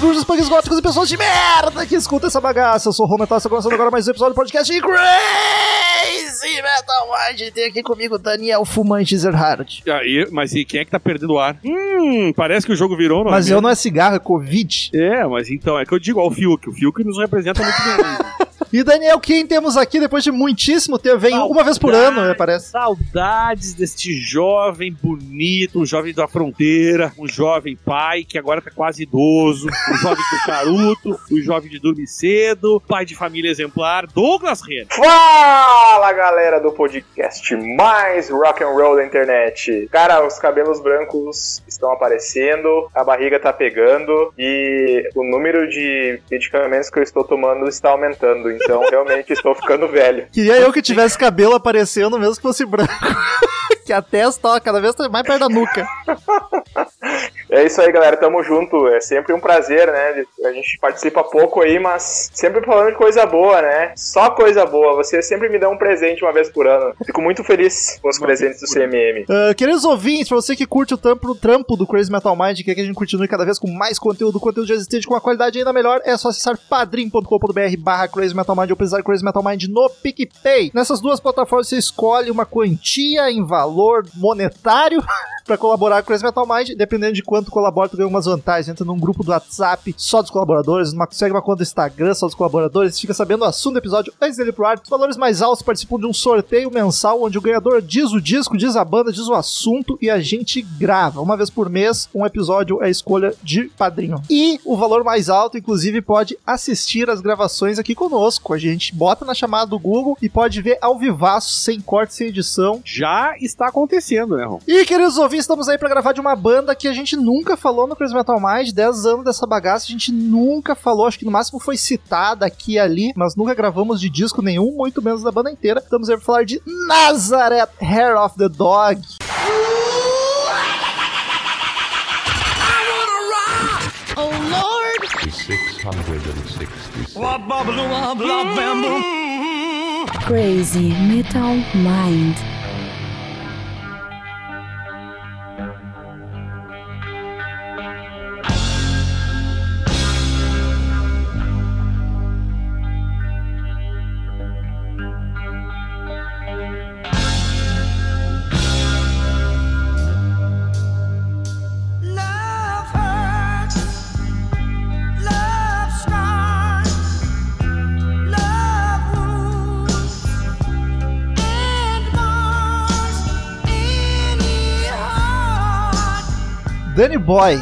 Headbangers, hippies, punks góticos e pessoas de merda que escutam essa bagaça. Eu sou o Rometal, está começando agora mais um episódio do podcast Crazy Metal Mind. Tem aqui comigo Daniel Fumante Zerhard. Aí, mas e quem é que tá perdendo o ar? Hum, parece que o jogo virou, não Mas é eu não é cigarro, é Covid. É, mas então, é que eu digo, ó, o Fiuk. O Fiuk nos representa muito bem. E Daniel, quem temos aqui depois de muitíssimo tempo? Vem uma vez por ano, né, parece. Saudades deste jovem bonito, um jovem da fronteira, um jovem pai que agora tá quase idoso, um jovem do charuto, um jovem de dormir cedo, pai de família exemplar, Douglas Renner. Fala galera do podcast mais rock and roll da internet. Cara, os cabelos brancos estão aparecendo, a barriga tá pegando e o número de medicamentos que eu estou tomando está aumentando. Então realmente estou ficando velho. Queria eu que tivesse cabelo aparecendo mesmo que fosse branco. que a testa, ó, cada vez tá mais perto da nuca. É isso aí, galera. Tamo junto. É sempre um prazer, né? A gente participa pouco aí, mas sempre falando de coisa boa, né? Só coisa boa. Você sempre me dá um presente uma vez por ano. Fico muito feliz com os presentes do CMM. Uh, queridos ouvintes, pra você que curte o trampo, o trampo do Crazy Metal Mind, quer que a gente continue cada vez com mais conteúdo, conteúdo já existente com uma qualidade ainda melhor, é só acessar padrim.com.br barra Crazy Metal Mind ou pesar Crazy Metal Mind no PicPay. Nessas duas plataformas você escolhe uma quantia em valor monetário para colaborar com o Crazy Metal Mind. Dependendo de quanto colabora, tu ganha umas vantagens. Entra num grupo do WhatsApp só dos colaboradores, numa, segue uma conta do Instagram só dos colaboradores, fica sabendo o assunto do episódio antes dele pro ar. Os valores mais altos participam de um sorteio mensal onde o ganhador diz o disco, diz a banda, diz o assunto e a gente grava. Uma vez por mês, um episódio é a escolha de padrinho. E o valor mais alto, inclusive, pode assistir as gravações aqui conosco. A gente bota na chamada do Google e pode ver ao vivaço, sem corte, sem edição. Já está acontecendo, né, Ron? E, queridos ouvintes, estamos aí para gravar de uma banda que a gente nunca falou no Crazy Metal Mind, 10 anos dessa bagaça, a gente nunca falou, acho que no máximo foi citada aqui e ali, mas nunca gravamos de disco nenhum, muito menos da banda inteira. Estamos aí para falar de Nazareth, Hair of the Dog. Oh Lord! 666. Crazy Metal Mind. Danny Boy,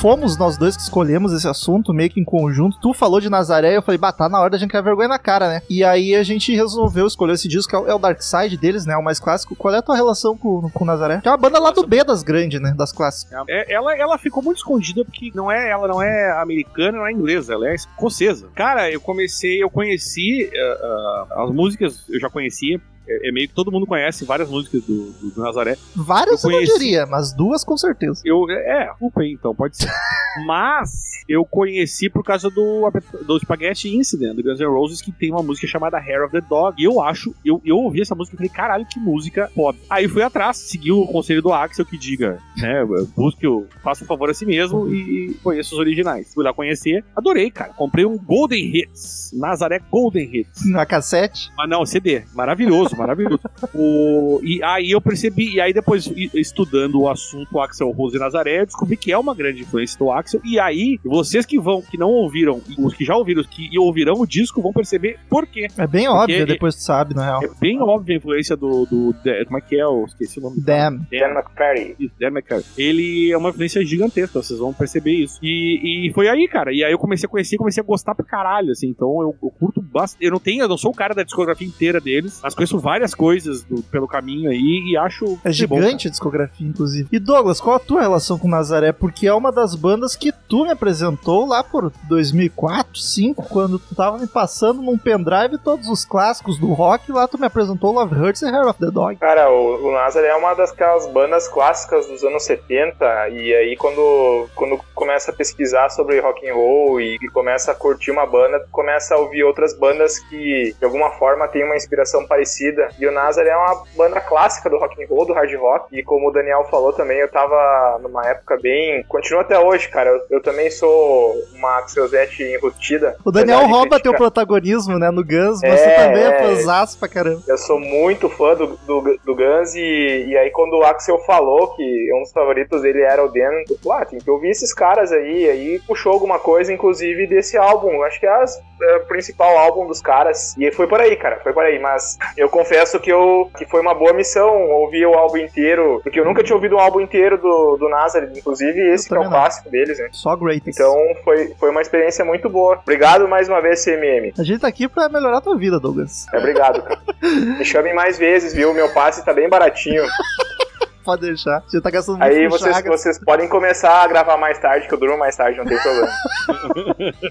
fomos nós dois que escolhemos esse assunto, meio que em conjunto. Tu falou de Nazaré, eu falei, bah, tá na hora da gente criar vergonha na cara, né? E aí a gente resolveu escolher esse disco, que é o- é Dark Side deles, né? O mais clássico. Qual é a tua relação com, com Nazaré? Que é uma banda lá do B das grandes, né? Das clássicas. É, ela, ela ficou muito escondida porque não é, ela não é americana, não é inglesa, ela é escocesa. Cara, eu comecei, eu conheci ah, ah, as músicas, eu já conhecia. É, é meio que todo mundo conhece várias músicas do, do, Nazaré. Várias eu, Eu não conheci. diria, mas duas com certeza. Eu, é, culpa aí, então, pode ser. Mas eu conheci por causa do, do Spaghetti Incident, do Guns N' Roses, que tem uma música chamada Hair of the Dog. E eu acho, eu, eu ouvi essa música e falei, caralho, que música foda. Aí fui atrás, segui o conselho do Axel que diga, né, busque, o- faça um favor a si mesmo e conheça os originais. Fui lá conhecer, adorei, cara. Comprei um Golden Hits, Nazaré Golden Hits. Na cassete. Mas não, CD. Maravilhoso, maravilhoso. O, e aí eu percebi, e aí depois estudando o assunto Axel Rose e Nazaré, eu descobri que é uma grande influência do Axel. E aí, vocês que vão, que não ouviram, os que já ouviram os que e ouvirão o disco, vão perceber por quê. É bem óbvio, Porque- depois tu sabe, na real. É bem óbvia a influência do. do, de- como é que é? Eu esqueci o nome. Damn. Dan McFerry. Isso, Dan McCarthy. Ele é uma influência gigantesca, vocês vão perceber isso. E, e foi aí, cara. E aí eu comecei a conhecer, comecei a gostar pra caralho, assim. Então eu, eu curto bastante. Eu não tenho, eu não sou o cara da discografia inteira deles, mas conheço várias coisas do- pelo caminho aí e acho. É que bom, gigante a discografia, inclusive. E Douglas, qual a tua relação com Nazaré? Porque é uma das bandas que tu me apresentou lá por 2004, 2005, quando tu tava me passando num pendrive todos os clássicos do rock. Lá tu me apresentou Love Hurts e Hair of the Dog. Cara, o, o Nazaré é uma daquelas bandas clássicas dos anos 70 e aí quando, quando começa a pesquisar sobre rock and roll e, e começa a curtir uma banda, tu começa a ouvir outras bandas que de alguma forma têm uma inspiração parecida. E o Nazaré é uma banda clássica do rock and roll, do hard rock. E como o Daniel falou também, eu tava numa época bem, continua até hoje, cara. Eu, eu também sou uma Axelzete enrustida. O Daniel rouba teu protagonismo, né, no Guns, mas É, você também é, é. fãzaço pra caramba. Eu sou muito fã do, do, do Guns e, e aí quando o Axel falou que um dos favoritos dele era o Dan, eu falei, ah, tem que ouvir esses caras aí. Aí puxou alguma coisa, inclusive, desse álbum. Acho que é, as- é o principal álbum dos caras. E foi por aí, cara, foi por aí. Mas eu confesso que, eu, que foi uma boa missão ouvir o álbum inteiro, porque eu nunca tinha ouvido um álbum inteiro do, do Nazareth, inclusive esse que é o clássico deles, né? Só great. Então foi, foi uma experiência muito boa. Obrigado mais uma vez, CMM. A gente tá aqui pra melhorar a tua vida, Douglas. É, obrigado, cara. Me chamem mais vezes, viu? Meu passe tá bem baratinho. Pode deixar. Gente tá gastando muito Aí vocês, vocês podem começar a gravar mais tarde, que eu durmo mais tarde, não tem problema.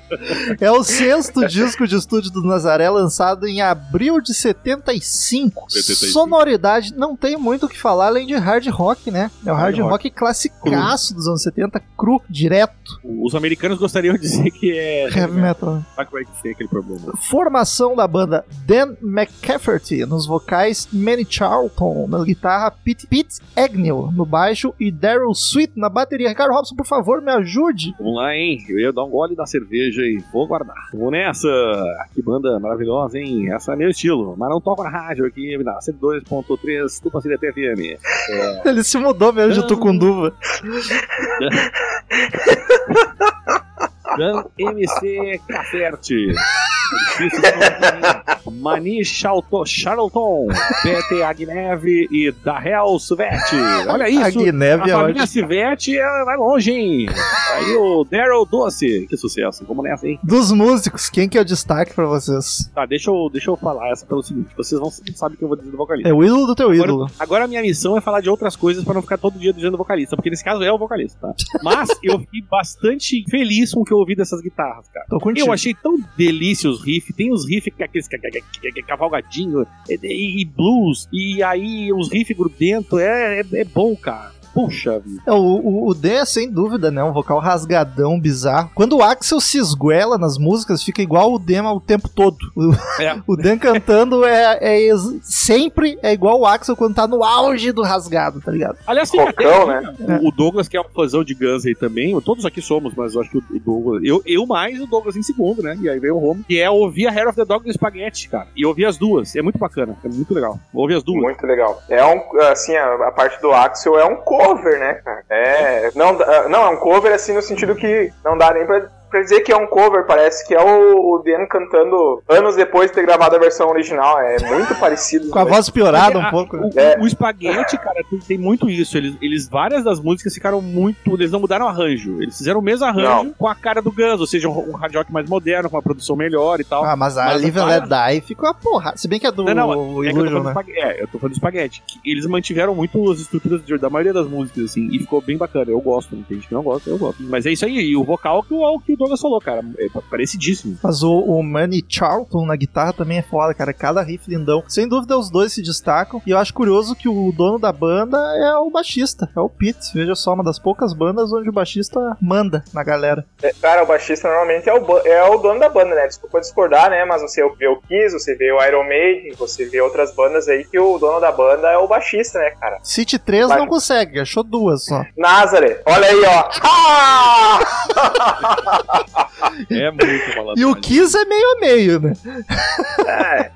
É o sexto disco de estúdio do Nazaré, lançado em abril de 75. 75. Sonoridade, não tem muito o que falar além de hard rock, né? É o hard, Hard rock, classicaço dos anos 70, cru, direto, Os americanos gostariam de dizer que é. heavy metal. né? Só que vai ter aquele problema. Formação da banda Dan McCafferty nos vocais, Manny Charlton na guitarra, Pete, Pete Agnew no baixo e Daryl Sweet na bateria. Ricardo Robson, por favor, me ajude. Vamos lá, hein? Eu ia dar um gole da cerveja e vou guardar. Vamos nessa! Que banda maravilhosa, hein? Essa é meu estilo. Mas não toca na rádio aqui, na 102.3 Tupacilha TFM. Ele se mudou mesmo de Tucunduva. Dan MC Caferte. Mani Charlton, Pete Agneve e Darrell Suvete. Olha isso! Agneve é a família ótimo. Sivete é- vai longe, hein? Aí o Daryl Doce. Que sucesso. Vamos nessa, hein? Dos músicos, quem que é o destaque pra vocês? Tá, deixa eu, deixa eu falar essa pelo seguinte: vocês não sabem o que eu vou dizer do vocalista. É o ídolo do teu ídolo. Agora, agora a minha missão é falar de outras coisas pra não ficar todo dia dizendo vocalista, porque nesse caso é o vocalista, tá? Mas eu fiquei bastante feliz com o que eu ouvi dessas guitarras, cara. Tô contigo. Eu achei tão delícia os riffs, tem os riffs é aqueles ca- ca- ca- ca- cavalgadinho e, blues, e aí os riffs grudentos, é, é, é bom, cara. Puxa vida. É, o, o, o Dan é sem dúvida, né? Um vocal rasgadão, bizarro. Quando o Axel se esguela nas músicas, fica igual o Dan o tempo todo. O, É. o Dan cantando é, é ex- sempre é igual o Axel quando tá no auge do rasgado, tá ligado? Aliás, tem Rocão, até né? o, o Douglas, que é um fãzão de Guns aí também, todos aqui somos, mas eu acho que o Douglas. Eu, eu mais o Douglas em segundo, né? E aí veio o Home, que é ouvir a Hair of the Dog do Spaghetti, cara. E ouvir as duas. É muito bacana, é muito legal. Ouvir as duas. Muito legal. É um, assim, a, a parte do Axel é um cover, né, cara? É, não, dá- não, é um cover, assim, no sentido que não dá nem pra, pra dizer que é um cover, parece que é o, o Dan cantando anos depois de ter gravado a versão original. É muito parecido. Com a voz piorada um A- pouco. né? O, É. o Spaghetti, cara, tem, tem muito isso. Eles, eles, várias das músicas ficaram muito. Eles não mudaram o arranjo. Eles fizeram o mesmo arranjo Não. com a cara do Guns, ou seja, um, um hard rock mais moderno, com uma produção melhor e tal. Ah, mas a Mas Live and Let Die ficou a porra. Se bem que é do Não, não, é que eu tô Illusion, falando do né? Spaghetti. É, eu tô falando do Spaghetti. que eles mantiveram muito as estruturas de- da maioria das músicas, assim, e ficou bem bacana. Eu gosto, não tem gente que não gosta, eu gosto. Mas é isso aí, e o vocal que o, que o Douglas falou, cara, é parecidíssimo. Mas o, o Manny Charlton na guitarra também é foda, cara. Cada riff lindão. Sem dúvida, os dois se destacam. E eu acho curioso que o dono da banda é o baixista, é o Pete. Veja só, uma das poucas bandas onde o baixista manda na galera. É, Cara, o baixista normalmente é o, é o dono da banda, né? Desculpa discordar, né? Mas você vê o Kiss, você vê o Iron Maiden, você vê outras bandas aí que o dono da banda é o baixista, né, cara? City 3 Vai. não consegue, achou duas só. Nazareth, olha aí, ó. Ah! É muito malandro. E o Kiss é meio a meio, né? É.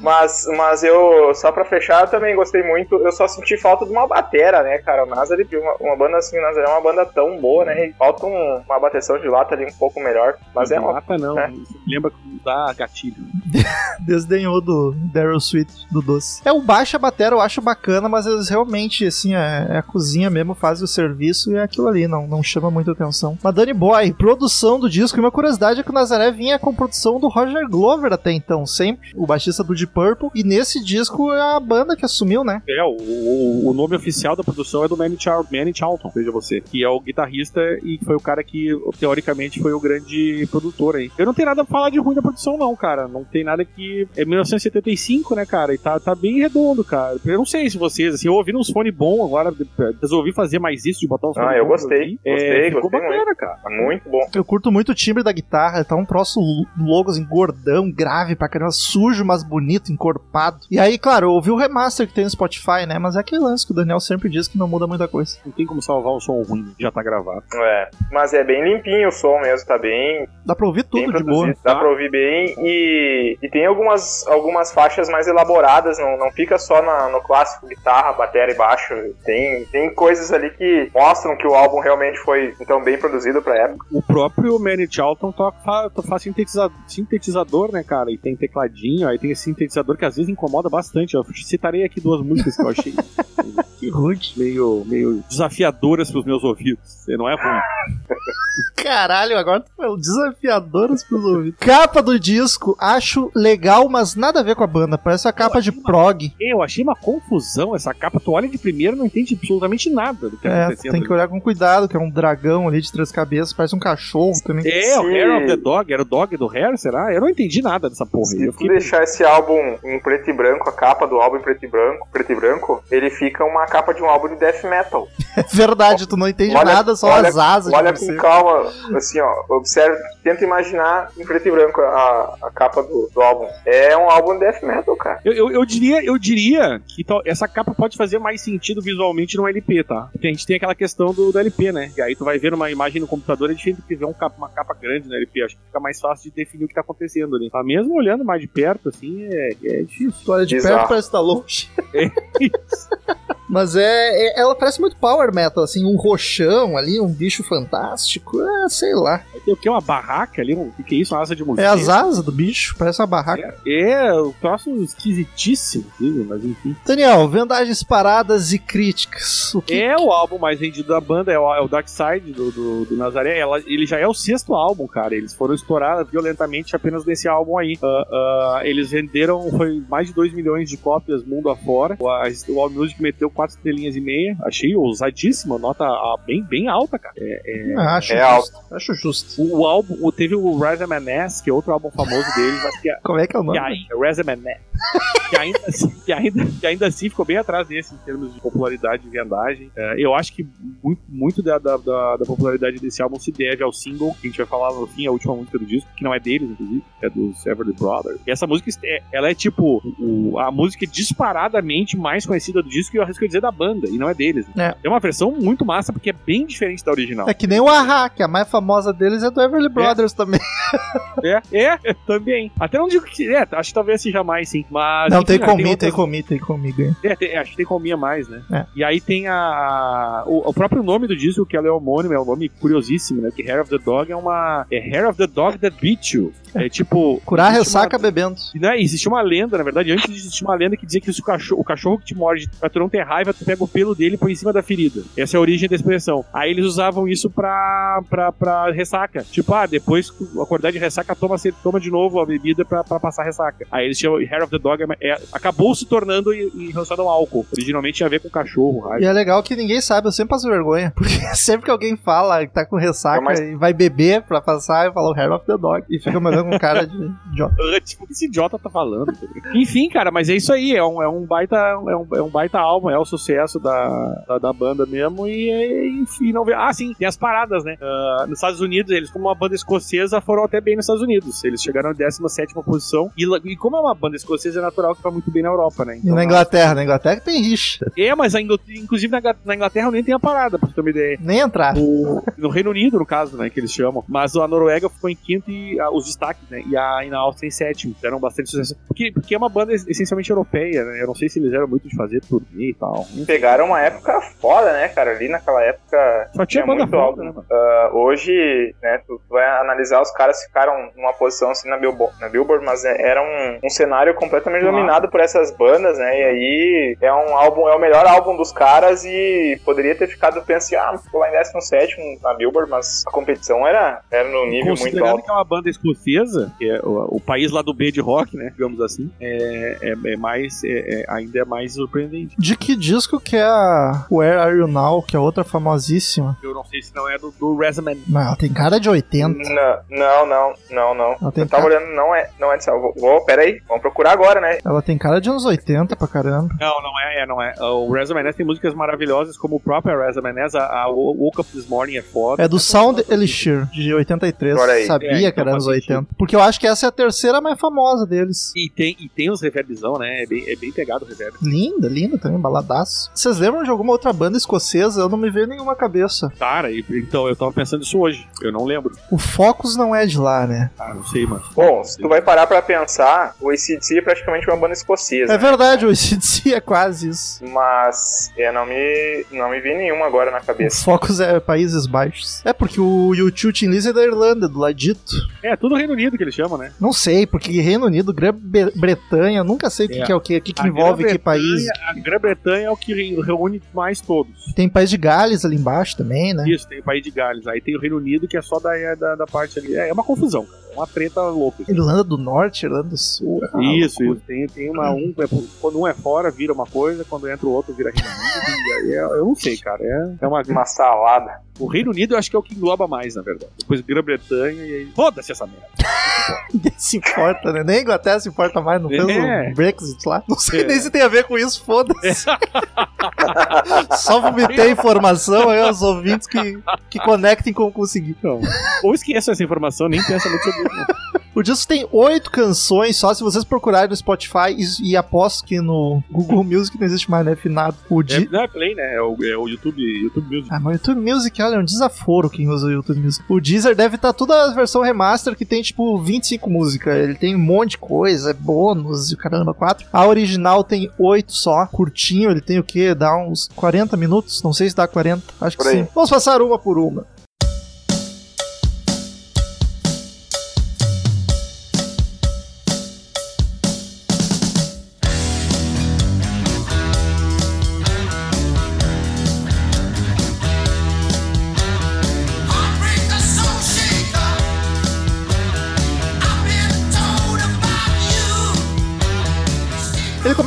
Mas, mas eu, só pra fechar, eu também gostei muito. Eu só senti falta de uma batera, né, cara? O Nazareth, uma, uma banda assim, o Nazareth é uma banda tão boa, né? E falta um- uma bateção de lata ali um pouco melhor. Mas é uma. Lata não, é. isso lembra que dá gatilho. Desdenhou do Daryl Sweet, do doce. É, o baixo e a batera eu acho bacana, mas eles realmente, assim, é, é a cozinha mesmo, faz o serviço e é aquilo ali, não, não chama muita atenção. Mas Danny Boy, produção do disco, e uma curiosidade é que o Nazaré vinha com produção do Roger Glover até então, sempre, o baixista do Deep Purple, e nesse disco é a banda que assumiu, né? É, o, o, o nome oficial da produção é do Manny, Char Manny Charlton, veja você, que é o guitarrista e foi o cara que, teoricamente, foi o grande produtor aí. Eu não tenho nada pra falar de ruim da produção, não, cara. Não tem nada que. É 1975, né, cara? E tá, tá bem redondo, cara. Eu não sei se vocês, assim, eu ouvi uns fone bom agora, resolvi fazer mais isso de botar uns Ah, eu bom, gostei, vi. gostei, ficou gostei bacana, cara. Muito bom. Eu curto muito o timbre da guitarra, tá um troço louco, assim, gordão, grave pra caramba, sujo, mas mais bonito, encorpado. E aí, claro, eu ouvi o remaster que tem no Spotify, né? Mas é aquele lance que o Daniel sempre diz que não muda muita coisa. Não tem como salvar o som ruim, já tá gravado. É, mas é bem limpinho o som mesmo, tá bem, Dá pra ouvir tudo de boa. dá Tá. pra ouvir bem e, e tem algumas, algumas faixas mais elaboradas, não, não fica só na- no clássico guitarra, bateria e baixo, tem, tem coisas ali que mostram que o álbum realmente foi então bem produzido pra época. O próprio Manny Charlton toca, fa- faz sintetizador, sintetizador, né, cara? E tem tecladinho, aí tem esse sintetizador que às vezes incomoda bastante. Eu citarei aqui duas músicas que eu achei Que rude. meio, meio desafiadoras pros meus ouvidos. E Não é ruim. Caralho, agora tu falou desafiadoras pros ouvidos. Capa do disco, acho legal, mas nada a ver com a banda. Parece a capa de prog. Eu achei uma confusão essa capa. Tu olha de primeira e não entende absolutamente nada do que tá É, acontecendo. tem que olhar com cuidado, que é um dragão ali de três cabeças, parece um cachorro também. É, o Hair of the Dog, era o dog do Hair, será? Eu não entendi nada dessa porra. Se Eu tu fiquei... deixar esse álbum em preto e branco, a capa do álbum em preto e branco, preto e branco, ele fica uma capa de um álbum de death metal. É verdade, tu não entende Olha- nada, só olha- as asas Olha com calma, assim, ó, observe, tenta imaginar em preto e branco a, a capa do, do álbum. É um álbum de death metal, cara. Eu, eu, eu diria, eu diria que tal- essa capa pode fazer mais sentido visualmente no LP, tá? Porque a gente tem aquela questão do, do LP, né? E aí tu vai ver uma imagem no computador, é diferente do que ver um capa- uma capa grande no LP. Acho que fica mais fácil de definir o que tá acontecendo ali. Tá? Mesmo olhando mais de perto, assim, é, é difícil. Tu olha de Bizarro. perto parece que tá longe. É Mas é, é- Ela parece muito power metal, assim, um roxão ali, um bicho fantástico. É, sei lá. Ter o quê? Uma barraca ali? O que, que é isso? Uma asa de morcego? É as asas do bicho, parece uma barraca. É, é o troço esquisitíssimo, mas enfim. Daniel, vendagens paradas e críticas. O que É o álbum mais vendido da banda, é o, é o Dark Side do, do, do Nazaré. Ela- ele já é o sexto álbum, cara. Eles foram explorar violentamente apenas nesse álbum aí. Ah, ah, eles venderam foi mais de 2 milhões de cópias mundo afora. O, a, o All Music meteu 4 estrelinhas e meia. Achei ousadíssima, nota bem, bem alta, cara. É, é- acho É justo. Acho justo. o, o álbum, o- teve o Rise Manes, que é outro álbum famoso deles, mas que, Como é que é o nome? Rise Manes, que ainda, assim, que, ainda, que ainda assim ficou bem atrás desse em termos de popularidade e vendagem. É, eu acho que muito, muito da, da, da- da popularidade desse álbum se deve ao single, que a gente vai falar no fim, a última música do disco, que não é deles, inclusive, é dos Everly Brothers. E essa música, é- ela é tipo o- a música disparadamente mais conhecida do disco e eu arrisco dizer da banda, e não é deles. É. É uma versão muito massa, porque é bem diferente da original. É que nem o Ahá, que a mais famosa deles é do Everly Brothers também. É, é, também. Até não digo que. É, acho que talvez seja mais, sim. Mas. Não, enfim, tem né, outras- tem comigo, tem hein? É, tem- acho que tem comia mais, né? É. E aí tem a. O, o próprio nome do disco, que ela é homônimo, é um nome curiosíssimo, né? Que Hair of the Dog é uma. É Hair of the Dog That Beat You. É tipo. Curar ressaca uma- bebendo. né, existe uma lenda, na verdade, antes existia uma lenda que dizia que se o cachorro, o cachorro que te morde, pra tu não ter raiva, tu pega o pelo dele e põe em cima da ferida. Essa é a origem da expressão. Aí eles usavam isso pra, pra, pra ressaca. Tipo, ah, depois acordar de ressaca, toma, toma de novo a bebida pra, pra passar ressaca. Aí eles chamam Hair of the Dog, é- é- acabou se tornando em, em relação ao álcool. Originalmente tinha a ver com cachorro, E raiva. é legal que ninguém sabe, eu sempre passo vergonha. Porque sempre que alguém fala que tá com ressaca É mais- e vai beber pra passar, eu falo Hair of the Dog. E fica me olhando com cara de idiota. Tipo, o que esse idiota tá falando? Enfim, cara, mas é isso aí. É um, é um, baita, é um, é um baita álbum, é o sucesso da, da, da banda mesmo. E, é- enfim, não. Ah, sim, tem as paradas, né? Ah, nos Estados Unidos, eles, como uma banda escocesa, foram até bem nos Estados Unidos. Eles chegaram na 17 posição. E, e como é uma banda escocesa, é natural que vá muito bem na Europa, né? E Então, na Inglaterra, na Inglaterra tem rixa. É, mas a inclusive na, Ingl- na Inglaterra nem tem a parada, pra você ter uma ideia. Nem entrar. O- no Reino Unido, no caso, né, que eles chamam. Mas a Noruega ficou em quinto e ah, os destaques, né? E a, e na Áustria em sétimo. Deram bastante sucesso. Porque, porque é uma banda es- essencialmente europeia, né? Eu não sei se eles eram muito de fazer turnê e tal. Pegaram uma época foda, né, cara? Ali naquela época Só tinha muito foda, álbum. né, mano? Ah, hoje, né, tu, tu vai analisar, os caras ficaram numa posição assim na Billboard, na Billboard mas é- era um, um cenário completamente Claro. dominado por essas bandas, né, e aí é um álbum, é o melhor álbum dos caras e poderia ter ficado pensando, ah, ficou lá em 17 na Billboard, mas a competição era, era no nível muito Considerando alto. que é uma banda escocesa, que é o, o país lá do B de rock, né? Digamos assim, é, é, é mais. é- é- ainda é mais surpreendente. De que disco que é a Where Are You Now, que é outra famosíssima? Eu não sei se não é do, do Resume. Não, ela tem cara de 80. Não, não, não, não, não. Eu tava cara... olhando, não é, não é de Vou, vou, pera aí, vamos procurar agora, né? Ela tem cara de anos 80 pra caramba. Não, não é, é, não é. O Reza Menez tem músicas maravilhosas, como o próprio Reza Menez, a, a Woke Up This Morning é foda. É do Sound Elixir, de 83. Olha aí. Sabia É, então que era anos faz sentido. 80. Porque eu acho que essa é a terceira mais famosa deles. E tem, e tem os reverbzão, né? É bem, é bem pegado o reverb. Linda, linda também, Vocês lembram de alguma outra banda escocesa? Eu não me veio nenhuma cabeça. Cara, então eu tava pensando isso hoje. Eu não lembro. O Focus não é de lá, né? Ah, não sei, mano. Bom, se tu vai parar pra pensar, o ACDC é praticamente uma banda escocesa. É verdade, o ACDC é quase isso. Mas é, não, me, não me vi nenhuma agora na O cabeça. Focus é Países Baixos. É porque o YouTube Tin Lizzy é da Irlanda, do ladito. É, tudo Reino Unido que eles chamam, né? Não sei, porque Reino Unido, Grã-Bretanha, nunca sei o que, É. que é o que, o que, que envolve que país. A Grã-Bretanha é o que re- reúne mais todos. Tem país de Gales ali embaixo também, né? Isso, tem o país de Gales. Aí tem o Reino Unido, que é só da, da, da parte ali. É, é uma confusão, cara. É uma treta louca. Irlanda do Norte, Irlanda do Sul. é Isso, isso. Tem, tem uma. Um, é, quando um é fora, vira uma coisa, quando entra o outro, vira Reino Unido. e aí é- eu não sei, cara. É, é uma. Uma salada. O Reino Unido eu acho que é o que engloba mais, na verdade. Depois Grã-Bretanha e aí. Foda-se essa merda. Ninguém se importa, né? Nem a Inglaterra se importa mais, não fez É. o Brexit lá. Não sei É. nem se tem a ver com isso, foda-se. Só vomitei informação aí aos ouvintes que, que conectem como conseguir. Então, ou esqueça essa informação, nem pensa muito sobre não. O disco tem oito canções, só se vocês procurarem no Spotify e, e aposto que no Google Music não existe mais, né? Afinado. O É, di... não é Play, né? É o, é o YouTube, YouTube Music. Ah, mas o YouTube Music, olha, é um desaforo quem usa o YouTube Music. O Deezer deve estar toda a versão remaster que tem, tipo, 25 músicas. Ele tem um monte de coisa, é bônus e o caramba, 4. A original tem 8 só, curtinho. Ele tem o quê? Dá uns 40 minutos? Não sei se dá 40. Acho que aí. sim. Vamos passar uma por uma.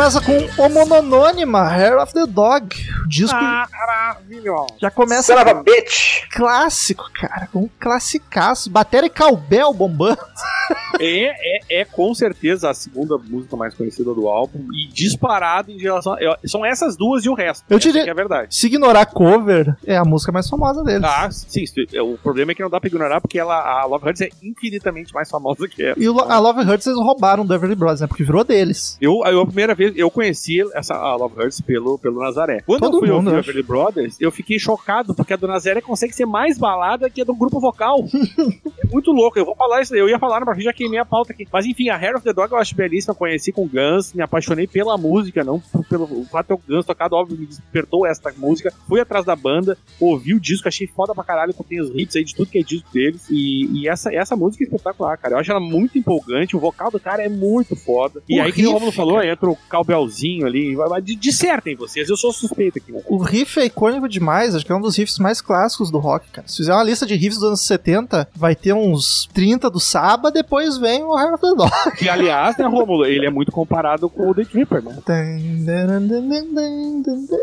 Começa com o Mononônima, Hair of the Dog. O disco maravilhoso. já começa a bitch! clássico, cara. Um classicaço. Bateria e cowbell bombando. É, é, é com certeza a segunda música mais conhecida do álbum e disparado em relação. a- são essas duas e o resto. Eu diria- que é verdade. Se ignorar cover, é a música mais famosa deles. Ah, sim, sim, o problema é que não dá pra ignorar porque ela, a Love Hurts é infinitamente mais famosa que ela. E a Love Hurts eles roubaram do Everly Brothers, né? Porque virou deles. Eu, eu, a primeira vez, eu conheci essa a Love Hurts pelo, pelo Nazaré. Quando Todo eu fui mundo, ouvir. Everly Brothers, eu fiquei chocado, porque a do Nazaré consegue ser mais balada que a do grupo vocal. é muito louco, eu vou falar isso, eu ia falar, mas já queimei a pauta aqui. Mas enfim, a Hair of the Dog eu acho belíssima, conheci com Guns, me apaixonei pela música, não pelo o fato de o Guns tocado, óbvio, me despertou esta música. Fui atrás da banda, ouvi o disco, achei foda pra caralho, contém os hits aí de tudo que é disco deles. E, e essa, essa música é espetacular, cara. Eu acho ela muito empolgante, o vocal do cara é muito foda. E O aí, que o Romulo falou, entra o cowbellzinho ali. vai- vai- de- Dissertem vocês, eu sou suspeito aqui. Né? O riff é icônico demais, acho que é um dos riffs mais clássicos do rock, cara. Se fizer uma lista de riffs dos anos 70, vai ter uns 30 do Saba, depois vem o Hair of the Dog. Que, aliás, né, Romulo, ele é muito comparado com o The Tripper, né?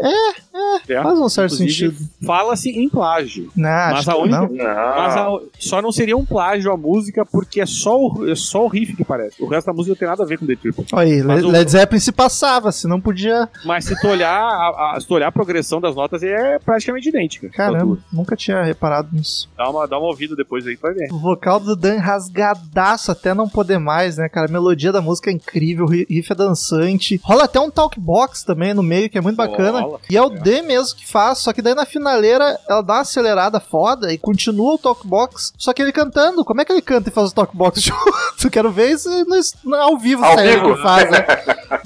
É, É. faz um certo sentido. Fala-se em plágio. Não, Mas a única- não. Mas a- só não seria um plágio a música, porque é só, o, é só o riff que parece. O resto da música não tem nada a ver com The Tripper. Olha aí, Mas Le- o- Led Zeppelin se passava, se não podia. Mas se tu olhar a, a- se tu olhar a progressão das notas, é praticamente idêntica. Caramba, duas. nunca tinha reparado nisso. Dá uma, dá uma ouvida depois aí, tu vai ver. O vocal do Dan rasgadaço até não poder mais, né, cara? A melodia da música é incrível, o ri- riff é dançante. Rola até um talk box também no meio, que é muito bacana. Rola. E é o D mesmo que faz, só que daí na finaleira ela dá uma acelerada foda e continua o talk box, só que ele cantando. Como é que ele canta e faz o talk box junto? Quero ver isso no, no- ao vivo, Ao é vivo. que faz, né?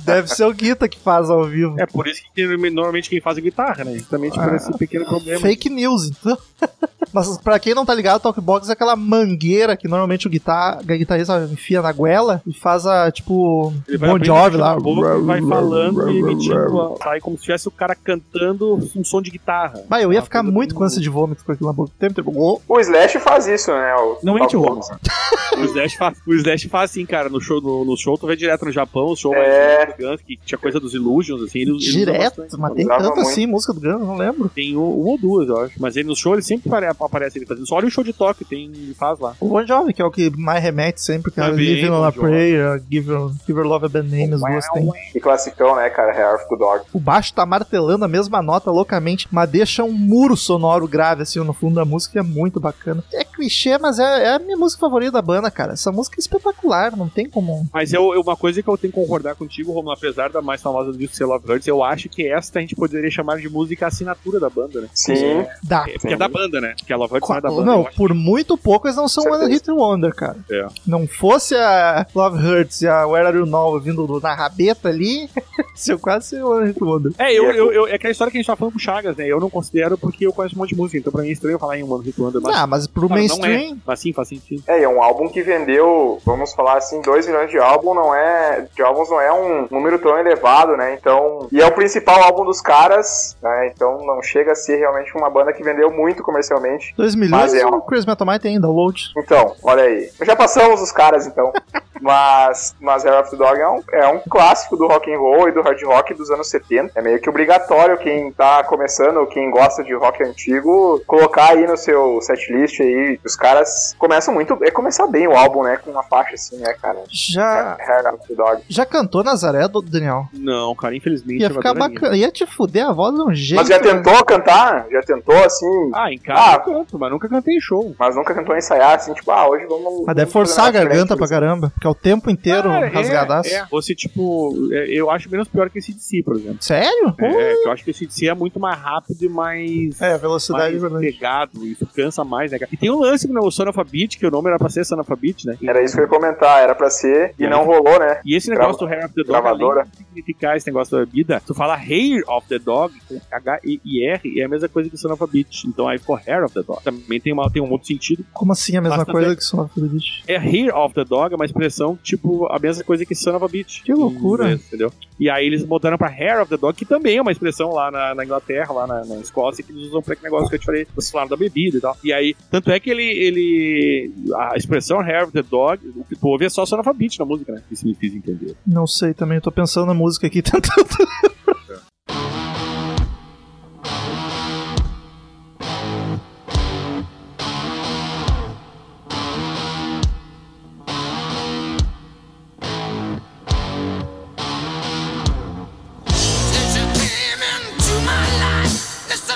Deve ser o Guita que faz ao vivo. É por isso que normalmente quem faz é guitarra, né? Justamente por Ah, esse pequeno problema. Fake news, então. Mas pra quem não tá ligado, o Talkbox é aquela mangueira que normalmente o guitar, a guitarrista enfia na goela e faz a, tipo, Ele vai Bon Jovi lá. boca vai falando e emitindo. Sai como se tivesse o cara cantando um som de guitarra. Vai, eu ia ficar muito com ânsia de vômito com aquilo na boca. o Tempo, tempo. Oh, O Slash faz isso, né? O, Não mente, o- Romulo. O Slash faz, o Slash faz assim, cara, no show, no, no show tu vê direto no Japão, o show É. mais Guns, que tinha coisa dos Illusions, assim, ele, ele Direto, bastante. mas tem tanto muito. assim, música do Guns, não lembro. Tem um, uma ou duas, eu acho. Mas ele no show ele sempre apare- aparece ele fazendo. Só olha o show de Tóquio, tem, ele faz lá. O Bon Jovi, que é o que mais remete sempre, cara. Também, Living on a. Prayer, Give Her, Give Her Love a Bad Name, as duas tem. Que classicão, né, cara? Hair of the Dog. O baixo tá martelando a mesma nota loucamente, mas deixa um muro sonoro grave assim no fundo da música, que é muito bacana. É clichê, mas é, é a minha música favorita da banda, cara. Essa música é espetacular, não tem como. Mas eu, eu- uma coisa que eu tenho que concordar contigo, Romulo, apesar da mais famosa do disco ser Love Hurts, eu acho que esta a gente poderia chamar de música assinatura da banda, né? Sim. Dá. É, porque é da banda, né? Porque a Love Hurts não é da banda. Não, por muito pouco eles não são. One Hit Wonder, cara. É. Não fosse a Love Hurts e a Where Are You Now vindo do- na rabeta ali, se eu quase ser One Hit Wonder. É, eu, eu, eu- é aquela história que a gente tava falando com o Chagas, né? Eu não considero porque eu conheço um monte de música, então pra mim é estranho falar em One Hit Wonder, mas, Ah, mas pro Cara, não mainstream, é. mas sim, faz sentido. É, e é um álbum que vendeu, vamos falar assim, 2 milhões de álbum não é. De álbuns não é um número tão elevado, né? Então. E é o principal álbum dos caras, né? Então não chega a ser realmente uma banda que vendeu muito comercialmente. 2 milhões Mas é o um- Chris Metal Mind tem download. Então, olha aí. Já passamos os caras, então. Mas, mas Hair of the Dog é um, é um clássico do rock and roll e do hard rock dos anos 70. É meio que obrigatório quem tá começando ou quem gosta de rock antigo colocar aí no seu setlist aí. Os caras começam muito. É começar bem o álbum, né? Com uma faixa assim, né, cara? Já, Hair of the Dog. já cantou Nazaré, do Daniel? Não, cara, infelizmente. Ia eu ficar bacana. Ia te fuder a voz de um jeito. Mas já tentou cantar? Já tentou assim? Ah, em casa Ah. Eu canto, mas nunca cantei em show. Mas nunca tentou ensaiar assim, tipo, ah, hoje vamos. Mas deve vamos fazer forçar a garganta pra diferente, caramba. Porque é o tempo inteiro Cara, rasgadaço. É, é. Você, tipo, é, eu acho menos pior que esse DC, por exemplo. Sério? É, que eu acho que esse DC é muito mais rápido e mais. É, velocidade mais é verdade. pegado, isso cansa mais, né, cara? E tem um lance no Son of a Beat, que o nome era pra ser Son of a Beat, né? Era isso que eu ia comentar, era pra ser e É. não rolou, né? E esse negócio do Hair of the Dog, Gravadora. além de significar esse negócio da vida, tu fala Hair of the Dog, com H-E-I-R, é a mesma coisa que Son of a Beat. Então aí ficou Hair of the Dog. Também tem, uma, tem um outro sentido. Como assim a mesma Basta coisa que só Afro Beat? É Hair of the Dog, é uma expressão tipo a mesma coisa que Son of a Beat. Que loucura. Inglês, entendeu? E aí eles mudaram pra Hair of the Dog, que também é uma expressão lá na, na Inglaterra, lá na, na Escócia, que eles usam pra aquele negócio que eu te falei, vocês falaram da bebida e tal. E aí, tanto é que ele, ele a expressão Hair of the Dog, o que tu ouve é só Son of a Beat na música, né? Isso me fiz entender. Não sei também, eu tô pensando na música aqui tentando.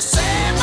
The same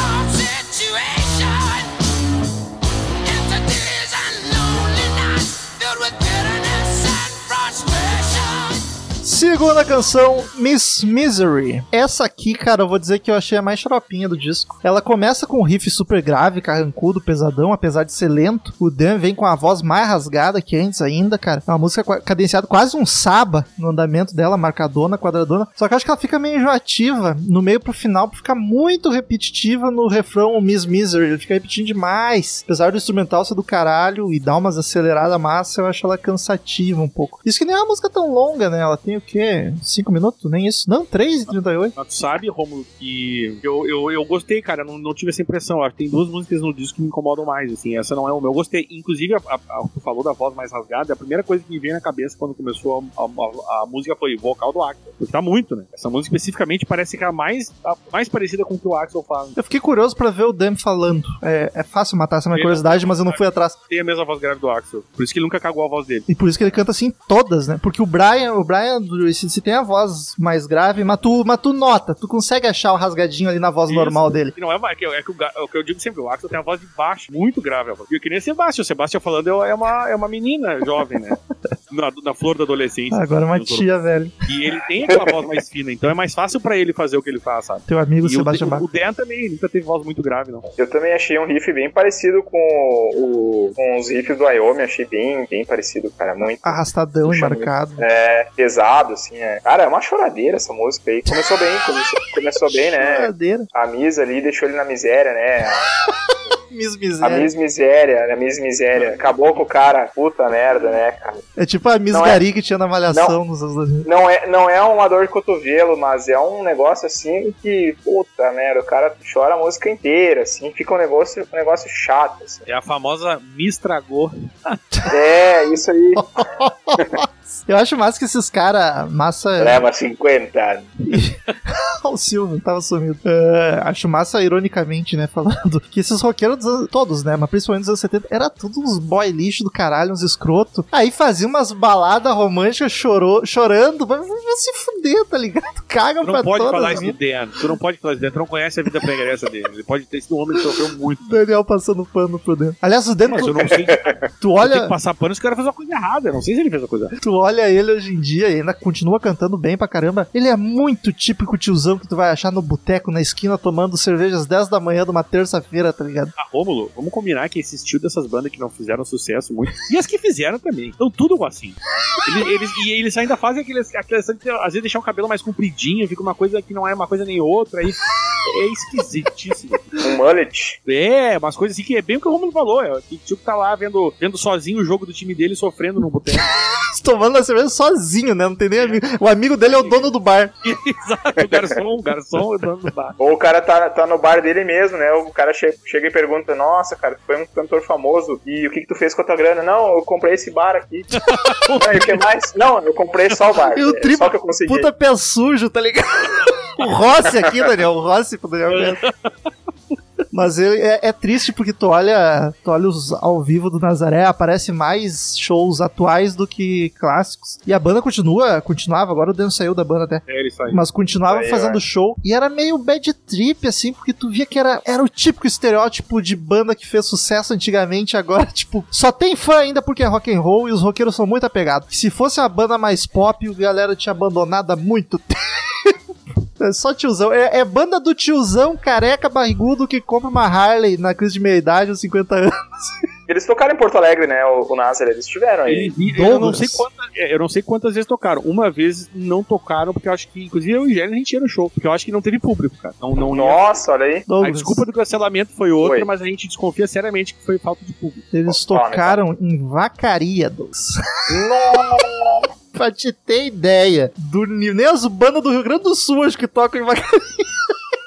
Segunda canção, Miss Misery. Essa aqui, cara, eu vou dizer que eu achei a mais xaropinha do disco. Ela começa com um riff super grave, carrancudo, pesadão, apesar de ser lento. O Dan vem com a voz mais rasgada que antes ainda, cara. É uma música cadenciada, quase um saba no andamento dela, marcadona, quadradona. Só que eu acho que ela fica meio enjoativa no meio pro final, pra ficar muito repetitiva no refrão Miss Misery. Ele fica repetindo demais. Apesar do instrumental ser do caralho e dar umas aceleradas massa, eu acho ela cansativa um pouco. Isso que nem é uma música tão longa, né? Ela tem quê? 5 minutos? Nem isso. Não, 3 e 38. Mas tu sabe, Romulo, que eu, eu, eu gostei, cara, não, não tive essa impressão. Acho que tem duas músicas no disco que me incomodam mais, assim. Essa não é uma. Eu gostei. Inclusive, a, a, a- tu falou da voz mais rasgada. A primeira coisa que me veio na cabeça quando começou a, a- música foi o vocal do Axel. Porque tá muito, né? Essa música especificamente parece que é a mais, mais parecida com o que o Axel faz. Eu fiquei curioso pra ver o Dan falando. É, é fácil matar essa minha Ele- curiosidade, mas eu não fui atrás. Tem a mesma voz grave do Axel. Por isso que ele nunca cagou a voz dele. E por isso que ele canta assim todas, né? Porque o Brian, o Brian do ACDC tem a voz mais grave, mas tu, mas tu nota, tu consegue achar o rasgadinho ali na voz Isso. normal dele. Não é, é, que, é, que o, é o que eu digo sempre, o Axel tem a voz de baixo, muito grave. a voz. E eu queria Sebastião. O Sebastião falando é uma, é uma menina jovem, né? Na, na flor da adolescência. Agora é uma tia, velho. E ele tem aquela voz mais fina, então é mais fácil pra ele fazer o que ele faz, sabe? Teu amigo E o, Sebastião o, Bach. o Dan também nunca teve voz muito grave, não. Eu também achei um riff bem parecido com, o, com os riffs do Wyoming, achei bem, bem parecido, cara, muito. Arrastadão e marcado. É, pesado, assim, é. Cara, é uma choradeira essa música aí. Começou bem, começou, começou bem, né? Choradeira. A Misa ali deixou ele na miséria, né? Miss A Miséria. Miss Miséria, a Miss Miséria. Acabou com o cara. Puta merda, né, cara? É tipo a Miss Não é- Gari que tinha na Malhação nos anos 2000. Não é, não é uma dor de cotovelo, mas é um negócio assim que, puta merda, o cara chora a música inteira, assim, fica um negócio, um negócio chato, assim. É a famosa me estragou. É, isso aí Eu acho massa que esses caras, massa. leva 50 anos. o Silvio, tava sumido. É, acho massa, ironicamente, né, falando que esses roqueiros, dos anos- todos, né, mas principalmente dos anos 70, era tudo uns boy lixo do caralho, uns escroto. Aí fazia umas baladas românticas chorou, chorando, vai, se fuder, tá ligado? Caga Tu pra não pode todas. falar isso né? do Dan. Tu não pode falar isso do Dan. Tu não conhece a vida pregressa dele. Ele pode ter sido um homem que sofreu muito. Daniel passando pano pro dentro. Aliás, o dentro, Mas eu não sei. tu Olha... Tem que passar pano se o cara fez uma coisa errada. Eu não sei se ele fez uma coisa errada. tu olha ele hoje em dia e ainda continua cantando bem pra caramba. Ele é muito típico tiozão que tu vai achar no boteco, na esquina, tomando cerveja às 10 da manhã de uma terça-feira, tá ligado? Rômulo, vamos combinar que estilo dessas bandas que não fizeram sucesso muito. E as que fizeram também. Então tudo assim. Eles, eles- e eles ainda fazem aqueles, aqueles. Às vezes deixar o cabelo mais compridinho, fica uma coisa que não é uma coisa nem outra. Aí é esquisitíssimo. Um mullet. É, umas coisas assim que é bem o que o Romulo falou. É, que tio que tá lá vendo, vendo sozinho o jogo do time dele sofrendo no boteco. Tomando a cerveja sozinho, né? Não tem nem amigo. O amigo dele é o dono do bar. Exato, o garçom, o garçom é o dono do bar. Ou o cara tá, tá no bar dele mesmo, né? O cara che- chega e pergunta: Nossa, cara, tu foi um cantor famoso e o que, que tu fez com a tua grana? Não, eu comprei esse bar aqui. Não, e o que mais? Não, eu comprei só o bar. E o É tri- Só que eu consegui. Puta pé sujo, tá ligado? o Rossi aqui, Daniel. O Rossi pro Daniel. Mas ele é, é triste porque tu olha, tu olha os ao vivo do Nazaré, aparece mais shows atuais do que clássicos. E a banda continua, continuava, agora o Dan saiu da banda até. É, ele saiu. Mas continuava Aí, fazendo show e era meio bad trip, assim, porque tu via que era, era o típico estereótipo de banda que fez sucesso antigamente, agora, tipo, só tem fã ainda porque é rock and roll e os roqueiros são muito apegados. Se fosse uma banda mais pop, a galera tinha abandonado há muito tempo. É só tiozão. É, é banda do tiozão careca barrigudo que compra uma Harley na crise de meia-idade aos 50 anos. Eles tocaram em Porto Alegre, né? O, o Nazaré, eles estiveram aí. Ele- eu, não sei quantas, é, eu não sei quantas vezes tocaram. Uma vez não tocaram, porque eu acho que, inclusive eu e o Gênero, a gente ia no show. Porque eu acho que não teve público, cara. Não, não ia. Nossa, olha aí. A Douglas, desculpa do cancelamento foi outra, Foi. mas a gente desconfia seriamente que foi falta de público. Eles né, tocaram em Vacaria, Douglas. Nossa! pra te ter ideia. Do, nem as bandas do Rio Grande do Sul acho que tocam em Vacaria.